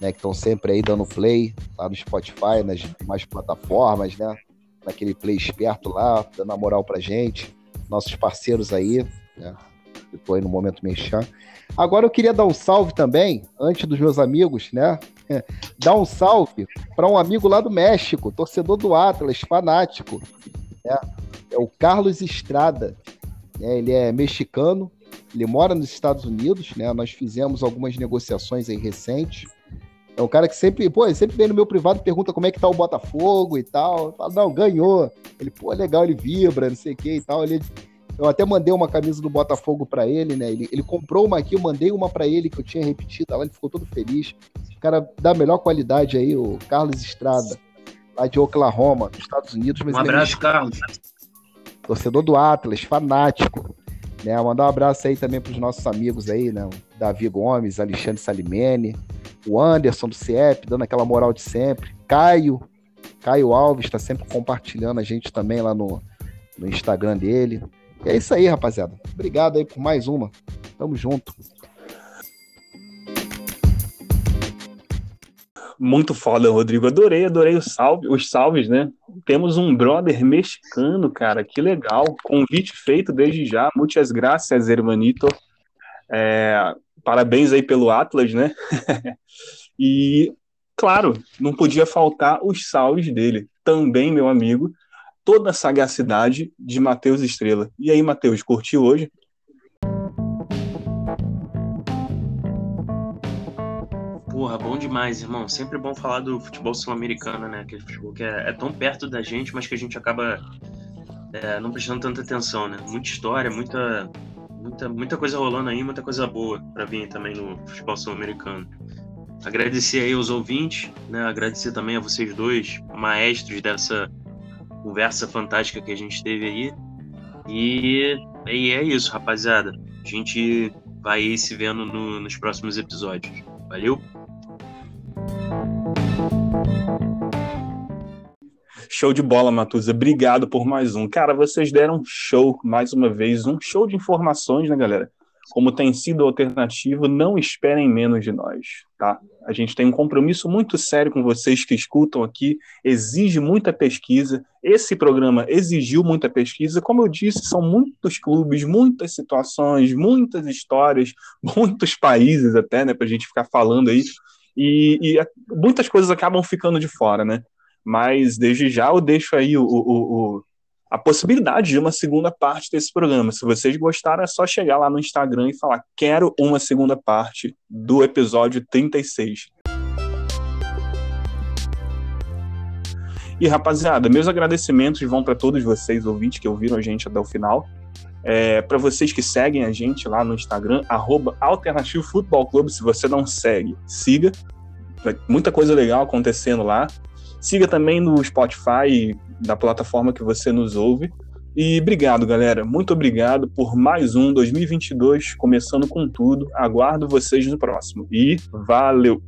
né, que estão sempre aí dando play lá no Spotify, nas demais plataformas, né? Naquele play esperto lá, dando a moral pra gente, nossos parceiros aí, né? Eu tô aí no momento mexendo. Agora eu queria dar um salve também, antes dos meus amigos, né? dar um salve para um amigo lá do México, torcedor do Atlas, fanático. Né? É o Carlos Estrada. Né? Ele é mexicano, ele mora nos Estados Unidos, né? Nós fizemos algumas negociações aí recentes. É um cara que sempre, pô, ele sempre vem no meu privado e pergunta como é que tá o Botafogo e tal. Eu falo, não, ganhou. Ele, pô, legal, ele vibra, não sei o que e tal. Ele, eu até mandei uma camisa do Botafogo para ele, né? Ele, ele comprou uma aqui, eu mandei uma para ele que eu tinha repetido, lá ele ficou todo feliz. O cara da melhor qualidade aí, o Carlos Estrada, lá de Oklahoma, nos Estados Unidos. um é abraço, é Carlos. torcedor do Atlas, fanático. Né? Mandar um abraço aí também para os nossos amigos aí, né? Davi Gomes, Alexandre Salimene, o Anderson do CIEP, dando aquela moral de sempre. Caio, Caio Alves está sempre compartilhando a gente também lá no, no Instagram dele. E é isso aí, rapaziada. Obrigado aí por mais uma. Tamo junto. Muito foda, Rodrigo. Adorei, adorei o salve, os salves, né? Temos um brother mexicano, cara. Que legal. Convite feito desde já. Muitas graças, hermanito. É, parabéns aí pelo Atlas, né? e, claro, não podia faltar os salves dele. Também, meu amigo, toda a sagacidade de Matheus Estrela. E aí, Matheus, curtiu hoje? Porra, bom demais, irmão. Sempre bom falar do futebol sul-americano, né? Aquele futebol que é, é, tão perto da gente, mas que a gente acaba é, não prestando tanta atenção, né? Muita história, muita, muita, muita coisa rolando aí, muita coisa boa para vir também no futebol sul-americano. Agradecer aí aos ouvintes, né? Agradecer também a vocês dois, maestros dessa conversa fantástica que a gente teve aí. E, e é isso, rapaziada. A gente vai se vendo no, nos próximos episódios. Valeu! Show de bola, Matuza. Obrigado por mais um. Cara, vocês deram um show, mais uma vez, um show de informações, né, galera? Como tem sido alternativo, não esperem menos de nós, tá? A gente tem um compromisso muito sério com vocês que escutam aqui, exige muita pesquisa. Esse programa exigiu muita pesquisa. Como eu disse, são muitos clubes, muitas situações, muitas histórias, muitos países até, né, pra gente ficar falando aí. E, e muitas coisas acabam ficando de fora, né? Mas desde já eu deixo aí o, o, o, a possibilidade de uma segunda parte desse programa. Se vocês gostaram, é só chegar lá no Instagram e falar: quero uma segunda parte do episódio 36. E rapaziada, meus agradecimentos vão para todos vocês, ouvintes que ouviram a gente até o final. É, para vocês que seguem a gente lá no Instagram, arroba Alternativo Futebol Clube. Se você não segue, siga. Muita coisa legal acontecendo lá. Siga também no Spotify, da plataforma que você nos ouve. E obrigado, galera. Muito obrigado por mais um 2022 começando com tudo. Aguardo vocês no próximo. E valeu!